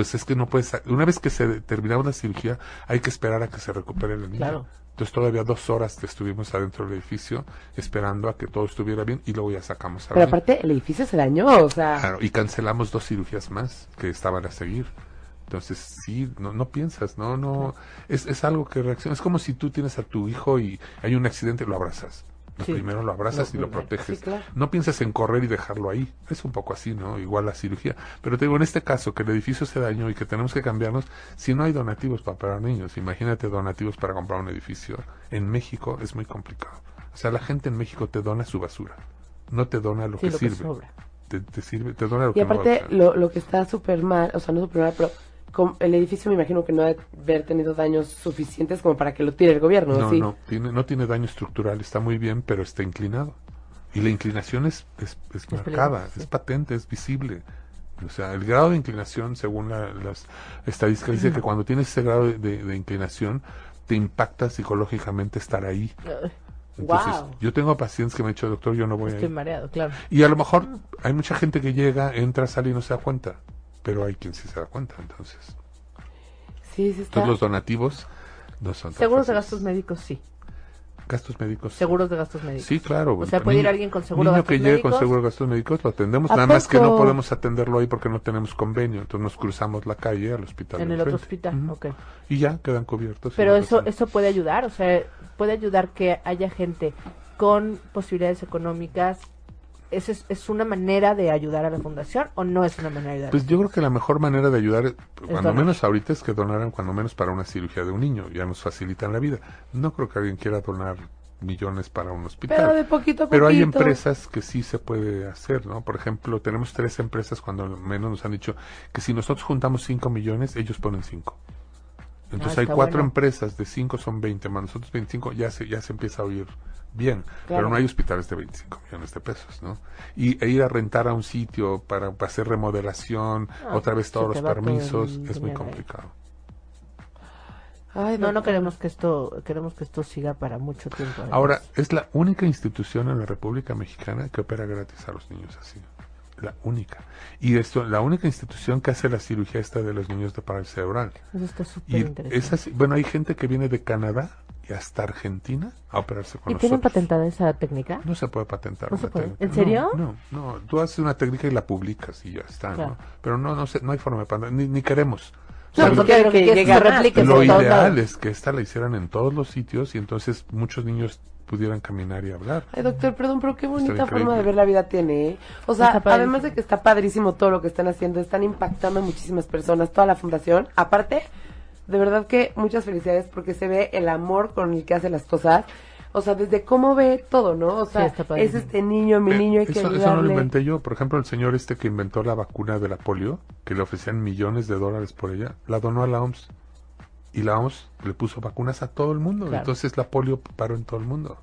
Pues es que no puedes, una vez que se terminaba la cirugía, hay que esperar a que se recupere la niña. Claro. Entonces todavía dos horas estuvimos adentro del edificio esperando a que todo estuviera bien y luego ya sacamos a la Pero niña. aparte, el edificio se dañó, o sea. Claro, y cancelamos dos cirugías más que estaban a seguir. Entonces, sí, no, no piensas, no, no, es, es algo que reacciona. Es como si tú tienes a tu hijo y hay un accidente, lo abrazas. Sí. Primero lo abrazas y lo proteges. Sí, claro. No piensas en correr y dejarlo ahí. Es un poco así, ¿no? Igual la cirugía. Pero te digo, en este caso, que el edificio se dañó y que tenemos que cambiarnos, si no hay donativos para operar niños, imagínate donativos para comprar un edificio. En México es muy complicado. O sea, la gente en México te dona su basura. No te dona lo Sí, que lo que sirve. sobra. te, te sirve, te dura lo Y que no aparte, lo, lo que está súper mal, o sea, no súper mal, pero el edificio me imagino que no debe haber tenido daños suficientes como para que lo tire el gobierno, No, ¿sí? no, tiene, no tiene daño estructural, está muy bien, pero está inclinado. Y la inclinación es, es, es marcada, sí. es patente, es visible. O sea, el grado de inclinación, según la- las estadísticas, dice que cuando tienes ese grado de, de- de inclinación, te impacta psicológicamente estar ahí. Entonces, Wow. yo tengo pacientes que me han dicho, doctor, yo no voy a Estoy ir. mareado, claro. Y a lo mejor hay mucha gente que llega, entra, sale y no se da cuenta. Pero hay quien sí se da cuenta, entonces. Sí, sí está. Entonces los donativos no son Seguros de gastos médicos, sí. Gastos médicos. Seguros de gastos médicos. Sí, claro. O sea, puede ir alguien con seguro de niño gastos que llegue con médicos. seguro de gastos médicos lo atendemos, ¿A nada más que no poco? podemos atenderlo ahí porque no tenemos convenio, entonces nos cruzamos la calle al hospital. En el otro hospital, Ujú. ok. Y ya quedan cubiertos. Pero eso, eso puede ayudar, o sea, puede ayudar que haya gente con posibilidades económicas. ¿Eso es, es una manera de ayudar a la fundación o no es una manera de ayudar? Pues yo creo que la mejor manera de ayudar, eh, cuando donar. menos ahorita, es que donaran cuando menos para una cirugía de un niño. Ya nos facilitan la vida. No creo que alguien quiera donar millones para un hospital. Pero de poquito a poquito. Pero hay empresas que sí se puede hacer, ¿no? Por ejemplo, tenemos tres empresas cuando menos nos han dicho que si nosotros juntamos 5 millones, ellos ponen 5. Entonces Ah, hay cuatro bueno. empresas, de 5 son 20, más nosotros 25, ya se, ya se empieza a oír bien. Claro. Pero no hay hospitales de 25 millones de pesos, ¿no? Y e ir a rentar a un sitio para, para hacer remodelación, Ah, otra vez todos los va todo el permisos, es muy complicado. Ay, No, no queremos que esto, queremos que esto siga para mucho tiempo. además. Ahora, es la única institución en la República Mexicana que opera gratis a los niños así. La única. Y esto, la única institución que hace la cirugía esta de los niños de parálisis cerebral. eso está súper interesante. bueno, hay gente que viene de Canadá y hasta Argentina a operarse con ¿Y tienen patentada esa técnica? No se puede patentar. ¿No una se puede? ¿En serio? No, no, no. Tú haces una técnica y la publicas y ya está, Claro. ¿no? Pero no, no, sé, no hay forma de patentar, ni, ni queremos. O No, sea, porque lo- quieren lo que se replique lo ideal lados. es que esta la hicieran en todos los sitios y entonces muchos niños pudieran caminar y hablar. Ay, doctor, perdón, pero qué bonita forma de ver la vida tiene, ¿eh? O sea, además de que está padrísimo todo lo que están haciendo, están impactando a muchísimas personas, toda la fundación. Aparte, de verdad que muchas felicidades porque se ve el amor con el que hace las cosas. O sea, desde cómo ve todo, ¿no? O sea, está es este niño, mi Eh, niño, hay que eso, eso no lo ayudarle. inventé yo. Por ejemplo, el señor este que inventó la vacuna de la polio, que le ofrecían millones de dólares por ella, la donó a la OMS. Y la OMS le puso vacunas a todo el mundo. Claro. Entonces la polio paró en todo el mundo.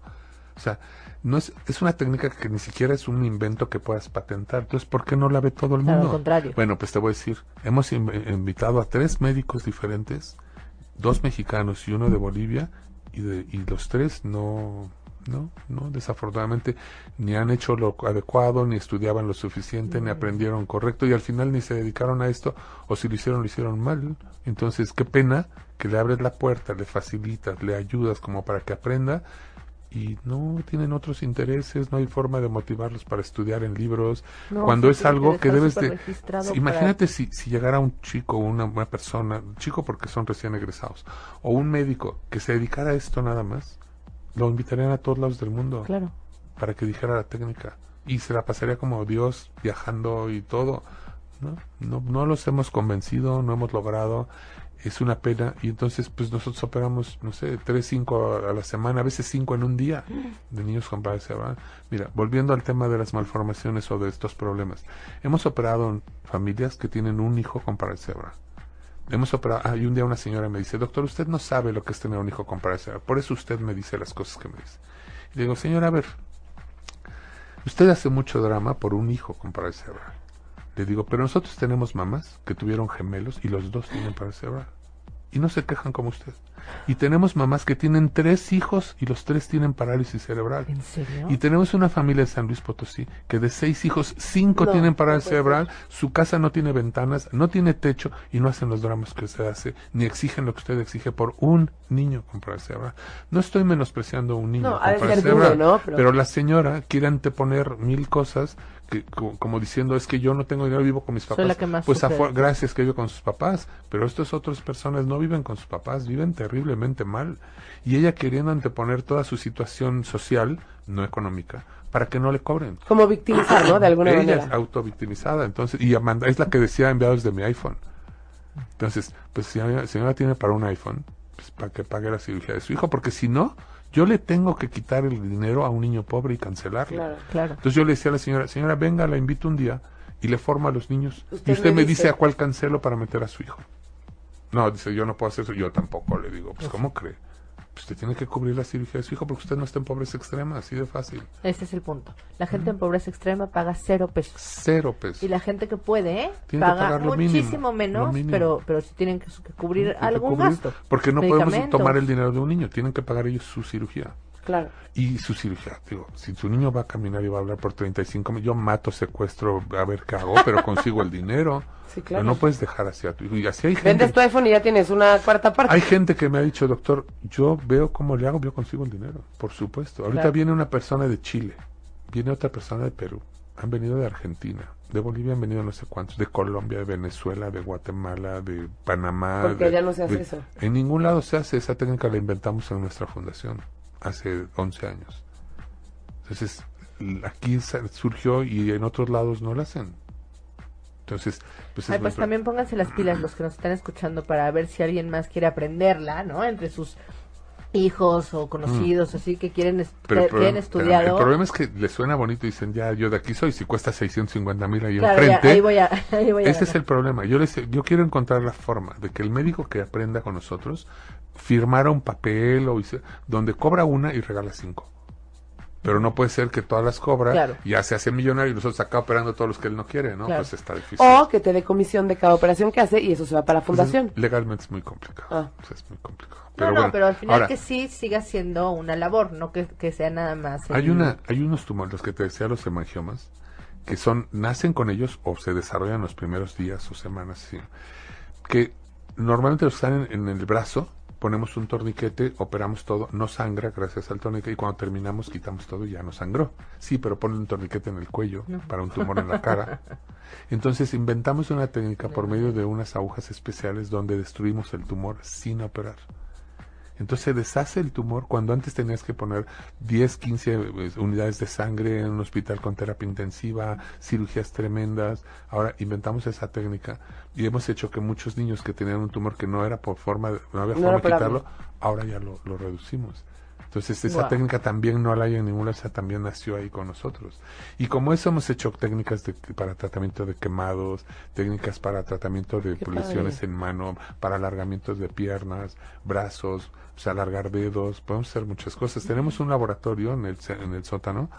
O sea, no es, es una técnica que ni siquiera es un invento que puedas patentar. Entonces, ¿por qué no la ve todo el Claro, mundo? al contrario. Bueno, pues te voy a decir, hemos inv- invitado a tres médicos diferentes, dos mexicanos y uno de Bolivia, y, de, y los tres no, no, no, desafortunadamente, ni han hecho lo adecuado, ni estudiaban lo suficiente, ni aprendieron correcto, y al final ni se dedicaron a esto, o si lo hicieron, lo hicieron mal. Entonces, qué pena que le abres la puerta, le facilitas, le ayudas como para que aprenda, y no tienen otros intereses, no hay forma de motivarlos para estudiar en libros, No, cuando sí, es algo que debes de... para- Imagínate si, si llegara un chico, una, una persona, chico porque son recién egresados, o un médico que se dedicara a esto nada más, lo invitarían a todos lados del mundo Claro. para que dijera la técnica y se la pasaría como Dios viajando y todo. ¿no? No, no los hemos convencido, no hemos logrado, es una pena y entonces pues nosotros operamos, no sé, tres, cinco a la semana, a veces cinco en un día de niños con parálisis cerebral. Mira, volviendo al tema de las malformaciones o de estos problemas, hemos operado en familias que tienen un hijo con parálisis cerebral. Hemos operado, y un día una señora me dice, doctor, usted no sabe lo que es tener un hijo con parálisis por eso usted me dice las cosas que me dice. Y le digo, señora, a ver, usted hace mucho drama por un hijo con parálisis cerebral. Le digo, pero nosotros tenemos mamás que tuvieron gemelos y los dos tienen parálisis cerebral. Y no se quejan como usted. Y tenemos mamás que tienen tres hijos y los tres tienen parálisis cerebral. ¿En serio? Y tenemos una familia de San Luis Potosí que de seis hijos, cinco No, tienen parálisis cerebral, su casa no tiene ventanas, no tiene techo y no hacen los dramas que usted hace, ni exigen lo que usted exige por un niño con parálisis cerebral. No estoy menospreciando a un niño No, con parálisis duro, cerebral. Pero- pero la señora quiere anteponer mil cosas que, co- como diciendo es que yo no tengo dinero, vivo con mis Soy papás. la que más pues gracias que vive con sus papás, pero estas otras personas no viven con sus papás, viven terriblemente mal. Y ella queriendo anteponer toda su situación social, no económica, para que no le cobren. Como victimizar, ¿no? De alguna ella manera. es autovictimizada, entonces, y Amanda es la que decía enviados de mi iPhone. Entonces, pues si la señora tiene para un iPhone, pues para que pague la cirugía de su hijo, porque si no, Yo le tengo que quitar el dinero a un niño pobre y cancelarlo. Claro. Claro. Entonces yo le decía a la señora, señora, venga, la invito un día y le forma a los niños. Usted y usted me me dice dice. a cuál cancelo para meter a su hijo. No, dice, yo no puedo hacer eso. Yo tampoco le digo, pues ¿cómo cree? Pues usted tiene que cubrir la cirugía de su hijo porque usted no está en pobreza extrema, así de fácil. Ese es el punto. La gente en pobreza extrema paga cero pesos. Cero pesos. Y la gente que puede, ¿eh? Tiene paga mínimo, muchísimo menos, pero pero si tienen que, que cubrir que algún cubrir, gasto. Porque no podemos tomar el dinero de un niño, tienen que pagar ellos su cirugía. Claro. Y su cirugía, digo, si su niño va a caminar y va a hablar por 35 mil, yo mato, secuestro, a ver qué hago, pero consigo el dinero. *laughs* Sí, claro. Pero no puedes dejar así a tu hijo. Y así hay gente. Vendes tu iPhone y ya tienes una cuarta parte. Hay gente que me ha dicho, doctor, yo veo cómo le hago, yo consigo el dinero, por supuesto. Ahorita Claro. viene una persona de Chile, viene otra persona de Perú, han venido de Argentina, de Bolivia han venido no sé cuántos, de Colombia, de Venezuela, de Guatemala, de Panamá. Porque de- ya no se hace de- eso. En ningún lado se hace, esa técnica la inventamos en nuestra fundación hace 11 años. Entonces, aquí surgió y en otros lados no la hacen. Entonces, pues, es Ay, pues también pónganse las pilas los que nos están escuchando para ver si alguien más quiere aprenderla, ¿no? Entre sus hijos o conocidos, así que quieren est- Pero que, estudiado. el problema es que le suena bonito y dicen, ya, yo de aquí soy, si cuesta 650 mil ahí Claro, ya, enfrente. ahí voy a, *laughs* ahí voy a ese es ganar. el problema. Yo, les, yo quiero encontrar la forma de que el médico que aprenda con nosotros firmara un papel o hice- donde cobra una y regala cinco. Pero no puede ser que todas las cobra Claro. y ya se hace millonario y nosotros acá operando todos los que él no quiere, ¿no? Claro. Pues está difícil. O que te dé comisión de cada operación que hace y eso se va para la Entonces, fundación. legalmente es muy complicado. Ah. O sea, es muy complicado. No, Pero no, bueno, pero al final ahora, que sí siga siendo una labor, no que, que sea nada más. Hay una, hay unos tumores, los que te decía los hemangiomas, que son, nacen con ellos o se desarrollan los primeros días o semanas, sí. que normalmente los están en, en el brazo, ponemos un torniquete, operamos todo, no sangra gracias al torniquete y cuando terminamos quitamos todo y ya no sangró. Sí, pero ponen un torniquete en el cuello para un tumor en la cara. *laughs* Entonces inventamos una técnica por medio de unas agujas especiales donde destruimos el tumor sin operar. Entonces se deshace el tumor cuando antes tenías que poner 10, 15 eh, unidades de sangre en un hospital con terapia intensiva, cirugías tremendas. Ahora inventamos esa técnica y hemos hecho que muchos niños que tenían un tumor que no era por forma, no había No forma de quitarlo, ahora ya lo, lo reducimos. Entonces esa Wow. técnica también no la hay en ningún lado, esa también nació ahí con nosotros. Y como eso hemos hecho técnicas de- para tratamiento de quemados, técnicas para tratamiento de lesiones en mano, para alargamientos de piernas, brazos, o sea, alargar dedos, podemos hacer muchas cosas. Tenemos un laboratorio en el, en el sótano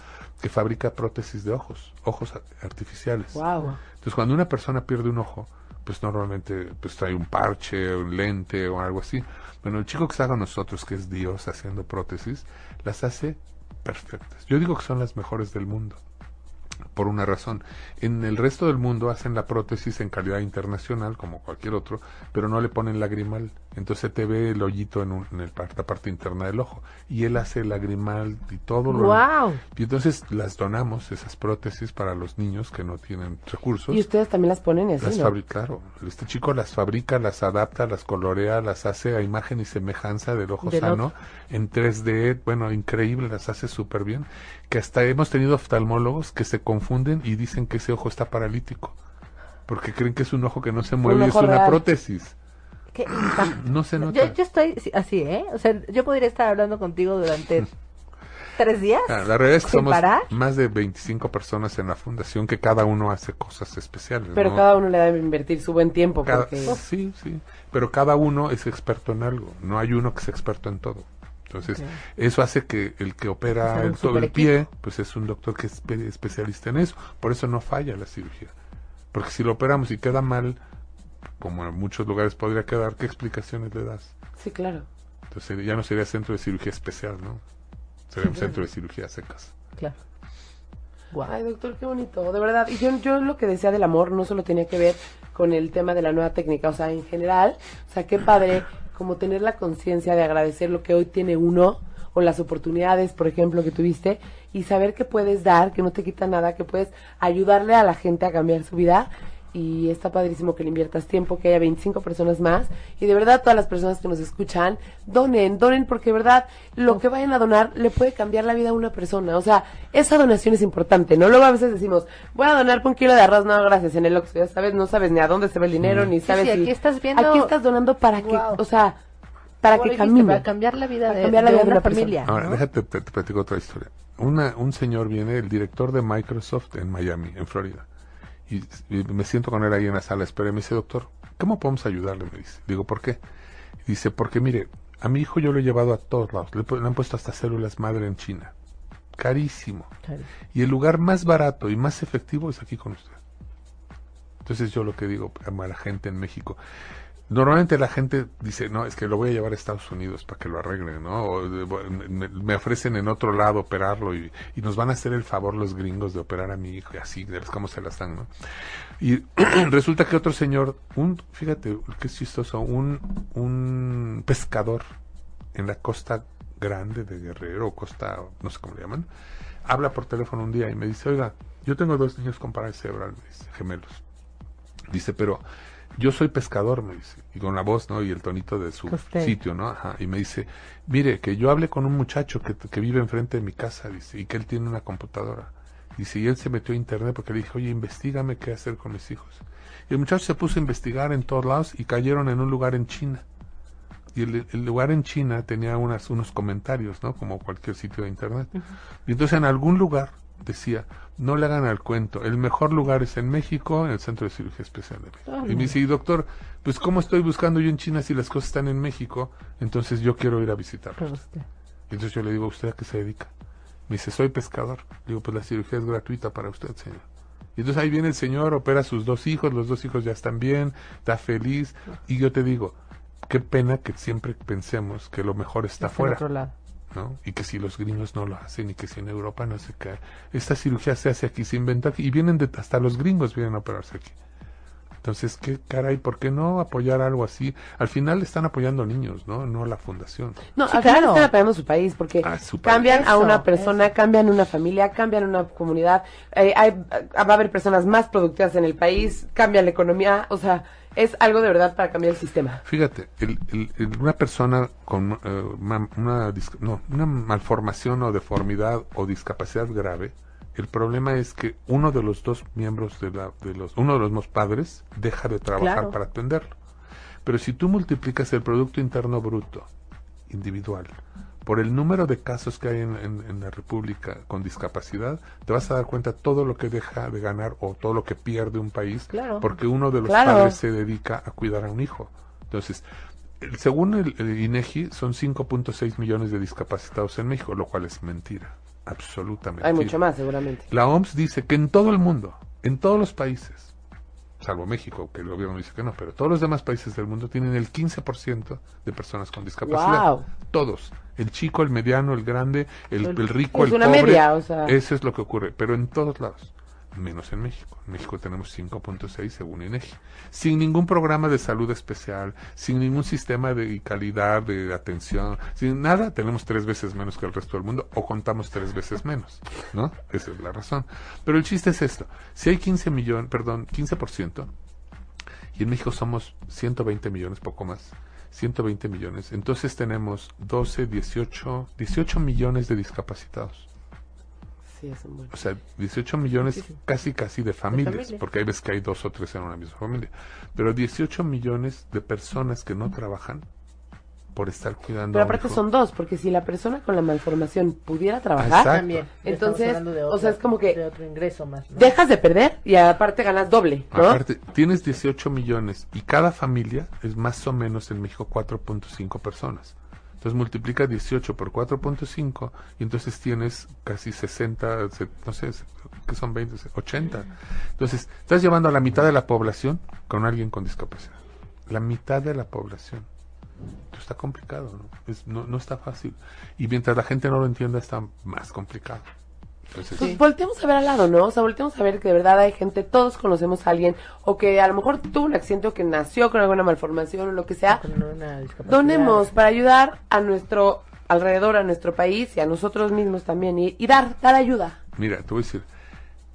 que fabrica prótesis de ojos, ojos artificiales. Wow. Entonces, cuando una persona pierde un ojo, pues normalmente pues trae un parche, un lente o algo así. Bueno, el chico que está con nosotros, que es Dios haciendo prótesis, las hace perfectas. Yo digo que son las mejores del mundo. Por una razón. En el resto del mundo hacen la prótesis en calidad internacional, como cualquier otro, pero no le ponen lagrimal. Entonces te ve el hoyito en, un- en el la parte interna del ojo. Y él hace lagrimal y todo lo, ¡Wow! y entonces las donamos, esas prótesis, para los niños que no tienen recursos. Y ustedes también las ponen así, Las ¿no? claro. Este chico las fabrica, las adapta, las colorea, las hace a imagen y semejanza del ojo Del sano en 3D. Bueno, increíble, las hace súper bien. Que hasta hemos tenido oftalmólogos que se confunden y dicen que ese ojo está paralítico. Porque creen que es un ojo que no se mueve y es una real. prótesis. *gasps* No se nota. Yo, yo estoy sí, así, ¿eh? O sea, yo podría estar hablando contigo durante *laughs* tres días. Ah, La realidad es que somos parar. más de 25 personas en la fundación que cada uno hace cosas especiales. Pero ¿no? cada uno le debe invertir su buen tiempo Cada- porque... sí, sí, pero cada uno es experto en algo, no hay uno que sea experto en todo. Entonces, eso hace que el que opera Sea un el, todo el pie, pues es un doctor que es espe- especialista en eso. Por eso no falla la cirugía. Porque si lo operamos y queda mal, como en muchos lugares podría quedar, ¿qué explicaciones le das? Sí, claro. Entonces ya no sería centro de cirugía especial, ¿no? Sería un centro de cirugía secas. Claro. Guau. Ay, doctor, qué bonito, de verdad. Y yo, yo lo que decía del amor no solo tenía que ver con el tema de la nueva técnica, o sea, en general, o sea, qué padre como tener la conciencia de agradecer lo que hoy tiene uno o las oportunidades, por ejemplo, que tuviste y saber que puedes dar, que no te quita nada, que puedes ayudarle a la gente a cambiar su vida. Y está padrísimo que le inviertas tiempo, que haya 25 personas más. Y de verdad, todas las personas que nos escuchan, donen, donen, porque de verdad, lo que vayan a donar le puede cambiar la vida a una persona. O sea, esa donación es importante, ¿no? Luego a veces decimos, voy a donar por un kilo de arroz, no, gracias, en el Oxxo, ya sabes, no sabes ni a dónde se va el dinero, ni sabes sí, si- aquí estás viendo- Aquí estás donando para que, o sea, para que camine. Para cambiar la vida Para de, cambiar la de vida de una familia. Ahora, ¿no? déjate, te, te platico otra historia. Una, un señor viene, el director de Microsoft en Miami, en Florida. Y, y me siento con él ahí en la sala, espera, y me dice, doctor, ¿cómo podemos ayudarle? Me dice. Digo, ¿por qué? Dice, porque mire, a mi hijo yo lo he llevado a todos lados. Le, han puesto hasta células madre en China. Carísimo. Claro. Y el lugar más barato y más efectivo es aquí con usted. Entonces yo lo que digo a la gente en México, normalmente la gente dice, no, es que lo voy a llevar a Estados Unidos para que lo arreglen, ¿no? De- me, ofrecen en otro lado operarlo y, y nos van a hacer el favor los gringos de operar a mi hijo y así, ves cómo se las dan, ¿no? Y *clears throat* resulta que otro señor, un, fíjate, qué chistoso, un, un pescador en la costa grande de Guerrero, costa, no sé cómo le llaman, habla por teléfono un día y me dice, oiga, yo tengo dos niños con parálisis cerebral, me dice, gemelos. Dice, pero yo soy pescador, me dice, y con la voz, ¿no? Y el tonito de su Usted. sitio, ¿no? Ajá. Y me dice, mire, que yo hablé con un muchacho que, que vive enfrente de mi casa, dice, y que él tiene una computadora. Dice, y él se metió a internet porque le dije, oye, investigame qué hacer con mis hijos. Y el muchacho se puso a investigar en todos lados y cayeron en un lugar en China. Y el, el lugar en China tenía unas, unos comentarios, ¿no? Como cualquier sitio de internet. Y entonces en algún lugar decía, no le hagan al cuento, el mejor lugar es en México, en el Centro de Cirugía Especial de México. Y me dice, y doctor, pues ¿cómo estoy buscando yo en China si las cosas están en México? Entonces yo quiero ir a visitarlos. Y entonces yo le digo, ¿usted a qué se dedica? Me dice, soy pescador. Le digo, pues la cirugía es gratuita para usted, señor. Y entonces ahí viene el señor, opera a sus dos hijos, los dos hijos ya están bien, está feliz. Y yo te digo, qué pena que siempre pensemos que lo mejor está en afuera. ¿No? Y que si los gringos no lo hacen y que si en Europa no se cae. Esta cirugía se hace aquí, se inventa aquí. Y vienen de, hasta los gringos vienen a operarse aquí. Entonces, ¿qué caray? ¿Por qué no apoyar algo así? Al final están apoyando niños, ¿no? No la fundación. No, Sí, al final claro. están apoyando su país porque Ah, su país. cambian a una persona, eso. cambian una familia, cambian una comunidad. eh, hay, va a haber personas más productivas en el país, cambia la economía. O sea, es algo de verdad para cambiar el sistema. Fíjate, el- el- el- una persona con eh, una, dis- no, una malformación o deformidad o discapacidad grave, el problema es que uno de los dos miembros de, la, de los, uno de los dos padres deja de trabajar Claro. para atenderlo. Pero si tú multiplicas el Producto Interno Bruto individual por el número de casos que hay en, en- en la República con discapacidad, te vas a dar cuenta todo lo que deja de ganar o todo lo que pierde un país Claro. porque uno de los Claro. padres se dedica a cuidar a un hijo. Entonces, el- según el, el INEGI, son 5.6 millones de discapacitados en México, lo cual es mentira, absolutamente. Hay mucho más, seguramente. La OMS dice que en todo el mundo, en todos los países, salvo México, que el gobierno dice que no, pero todos los demás países del mundo tienen el 15% de personas con discapacidad. Wow. Todos. El chico, el mediano, el grande, el, El- el rico, Es el una pobre. media, o sea. Eso es lo que ocurre, pero en todos lados. Menos en México. En México tenemos 5.6 según INEGI. Sin ningún programa de salud especial, sin ningún sistema de calidad de atención, sin nada, tenemos tres veces menos que el resto del mundo o contamos tres veces menos, ¿no? Esa es la razón. Pero el chiste es esto. Si hay 15 millones, perdón, 15%, y en México somos 120 millones, poco más, 120 millones, entonces tenemos 12, 18, 18 millones de discapacitados. Sí, es un buen. O sea, 18 millones Muchísimo. casi casi de familias, familias. porque hay veces que hay dos o tres en una misma familia. Pero 18 millones de personas que no trabajan por estar cuidando Pero a un aparte hijo. son dos, porque si la persona con la malformación pudiera trabajar, Exacto. También. Entonces, Estamos hablando de o sea, es como que- de otro ingreso más. ¿no? dejas de perder y aparte ganas doble, ¿no? Aparte, tienes 18 millones y cada familia es más o menos en México 4.5 personas. Entonces multiplica 18 por 4.5 y entonces tienes casi 60, se- no sé, que son 20, 80. Entonces, estás llevando a la mitad de la población con alguien con discapacidad. La mitad de la población. Esto está complicado, ¿no? Es- no, no está fácil. Y mientras la gente no lo entienda, está más complicado. Entonces, Pues volteemos a ver al lado, ¿no? O sea, volteemos a ver que de verdad hay gente, todos conocemos a alguien, o que a lo mejor tuvo un accidente o que nació con alguna malformación o lo que sea. Con una discapacidad. Donemos para ayudar a nuestro alrededor, a nuestro país y a nosotros mismos también, y, y dar, dar ayuda. Mira, te voy a decir,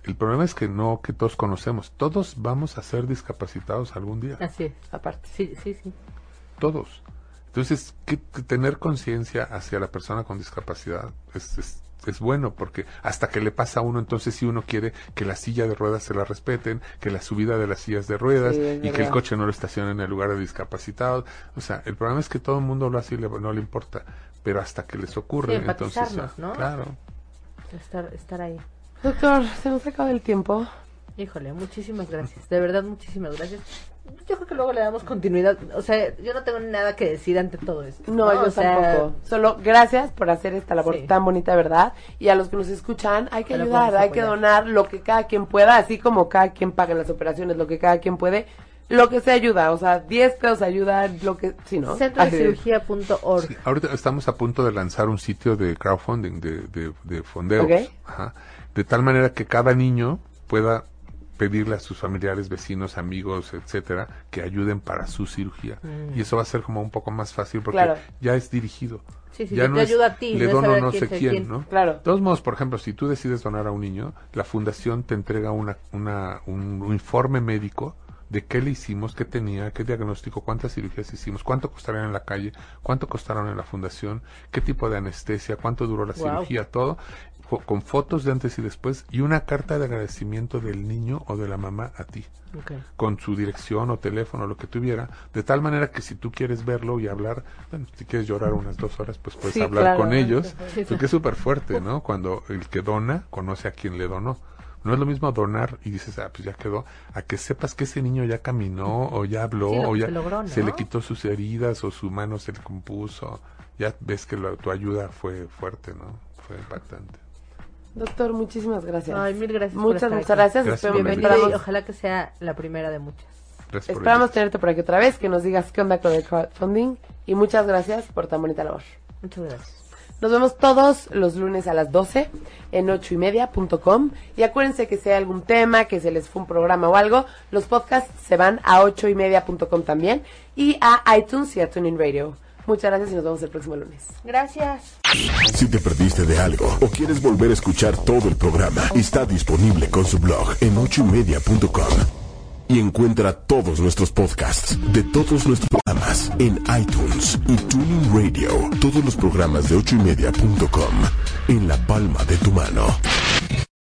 el problema es que no que todos conocemos, todos vamos a ser discapacitados algún día, Así es. Aparte. Sí, sí, sí. todos. Entonces, que, que tener conciencia hacia la persona con discapacidad es, es es bueno porque hasta que le pasa a uno, entonces si uno quiere que la silla de ruedas se la respeten, que la subida de las sillas de ruedas Sí, y que el coche no lo estacione en el lugar de discapacitados. O sea, el problema es que todo el mundo lo hace y le- no le importa, pero hasta que les ocurre, Sí, entonces, ah, ¿no? claro. Estar, estar ahí. Doctor, se nos acaba el tiempo. Híjole, muchísimas gracias. De verdad, muchísimas gracias. Yo creo que luego le damos continuidad. O sea, yo no tengo nada que decir ante todo esto. No, yo O sea, tampoco. Solo gracias por hacer esta labor Sí. tan bonita, ¿verdad? Y a los que nos escuchan, hay que Pero ayudar, hay que donar lo que cada quien pueda, así como cada quien paga las operaciones, lo que cada quien puede, lo que se ayuda, o sea, 10 pesos ayuda, lo que, sí, ¿no? Centro de Así de- cirugía.org. Sí, ahorita estamos a punto de lanzar un sitio de crowdfunding, de, de, de fondeos. Ok. Ajá. De tal manera que cada niño pueda pedirle a sus familiares, vecinos, amigos, etcétera, que ayuden para su cirugía. Mm. Y eso va a ser como un poco más fácil porque Claro. ya es dirigido. Sí, sí, ya te no es, ayuda a ti, Le no dono no quién sé quién, quién. ¿no? Claro. De todos modos, por ejemplo, si tú decides donar a un niño, la fundación te entrega una, una, un, un informe médico de qué le hicimos, qué tenía, qué diagnóstico, cuántas cirugías hicimos, cuánto costarían en la calle, cuánto costaron en la fundación, qué tipo de anestesia, cuánto duró la cirugía, todo, con fotos de antes y después y una carta de agradecimiento del niño o de la mamá a ti con su dirección o teléfono, lo que tuviera, de tal manera que si tú quieres verlo y hablar, bueno, si quieres llorar unas dos horas, pues puedes Sí, hablar claro. con ellos, Sí, porque es súper fuerte, ¿no? Cuando el que dona conoce a quien le donó. No es lo mismo donar y dices, ah, pues ya quedó, a que sepas que ese niño ya caminó o ya habló lo o ya se logró, ¿no? se le quitó sus heridas o su mano se le compuso. Ya ves que la- tu ayuda fue fuerte, ¿no? Fue impactante. Doctor, muchísimas gracias. Ay, mil gracias por Muchas, estar muchas aquí. gracias. Gracias Bienvenido y ojalá que sea la primera de muchas. Gracias esperamos tenerte por aquí otra vez, que nos digas qué onda con el crowdfunding. Y muchas gracias por tan bonita labor. Muchas gracias. Nos vemos todos los lunes a las 12 en ochoymedia.com y acuérdense que si hay algún tema, que se les fue un programa o algo, los podcasts se van a ochoymedia.com también y a iTunes y a Tuning Radio. Muchas gracias y nos vemos el próximo lunes. Gracias. Si te perdiste de algo o quieres volver a escuchar todo el programa, está disponible con su blog en ochoymedia.com. Y encuentra todos nuestros podcasts de todos nuestros programas en iTunes y Tuning Radio. Todos los programas de ochoymedia.com en la palma de tu mano.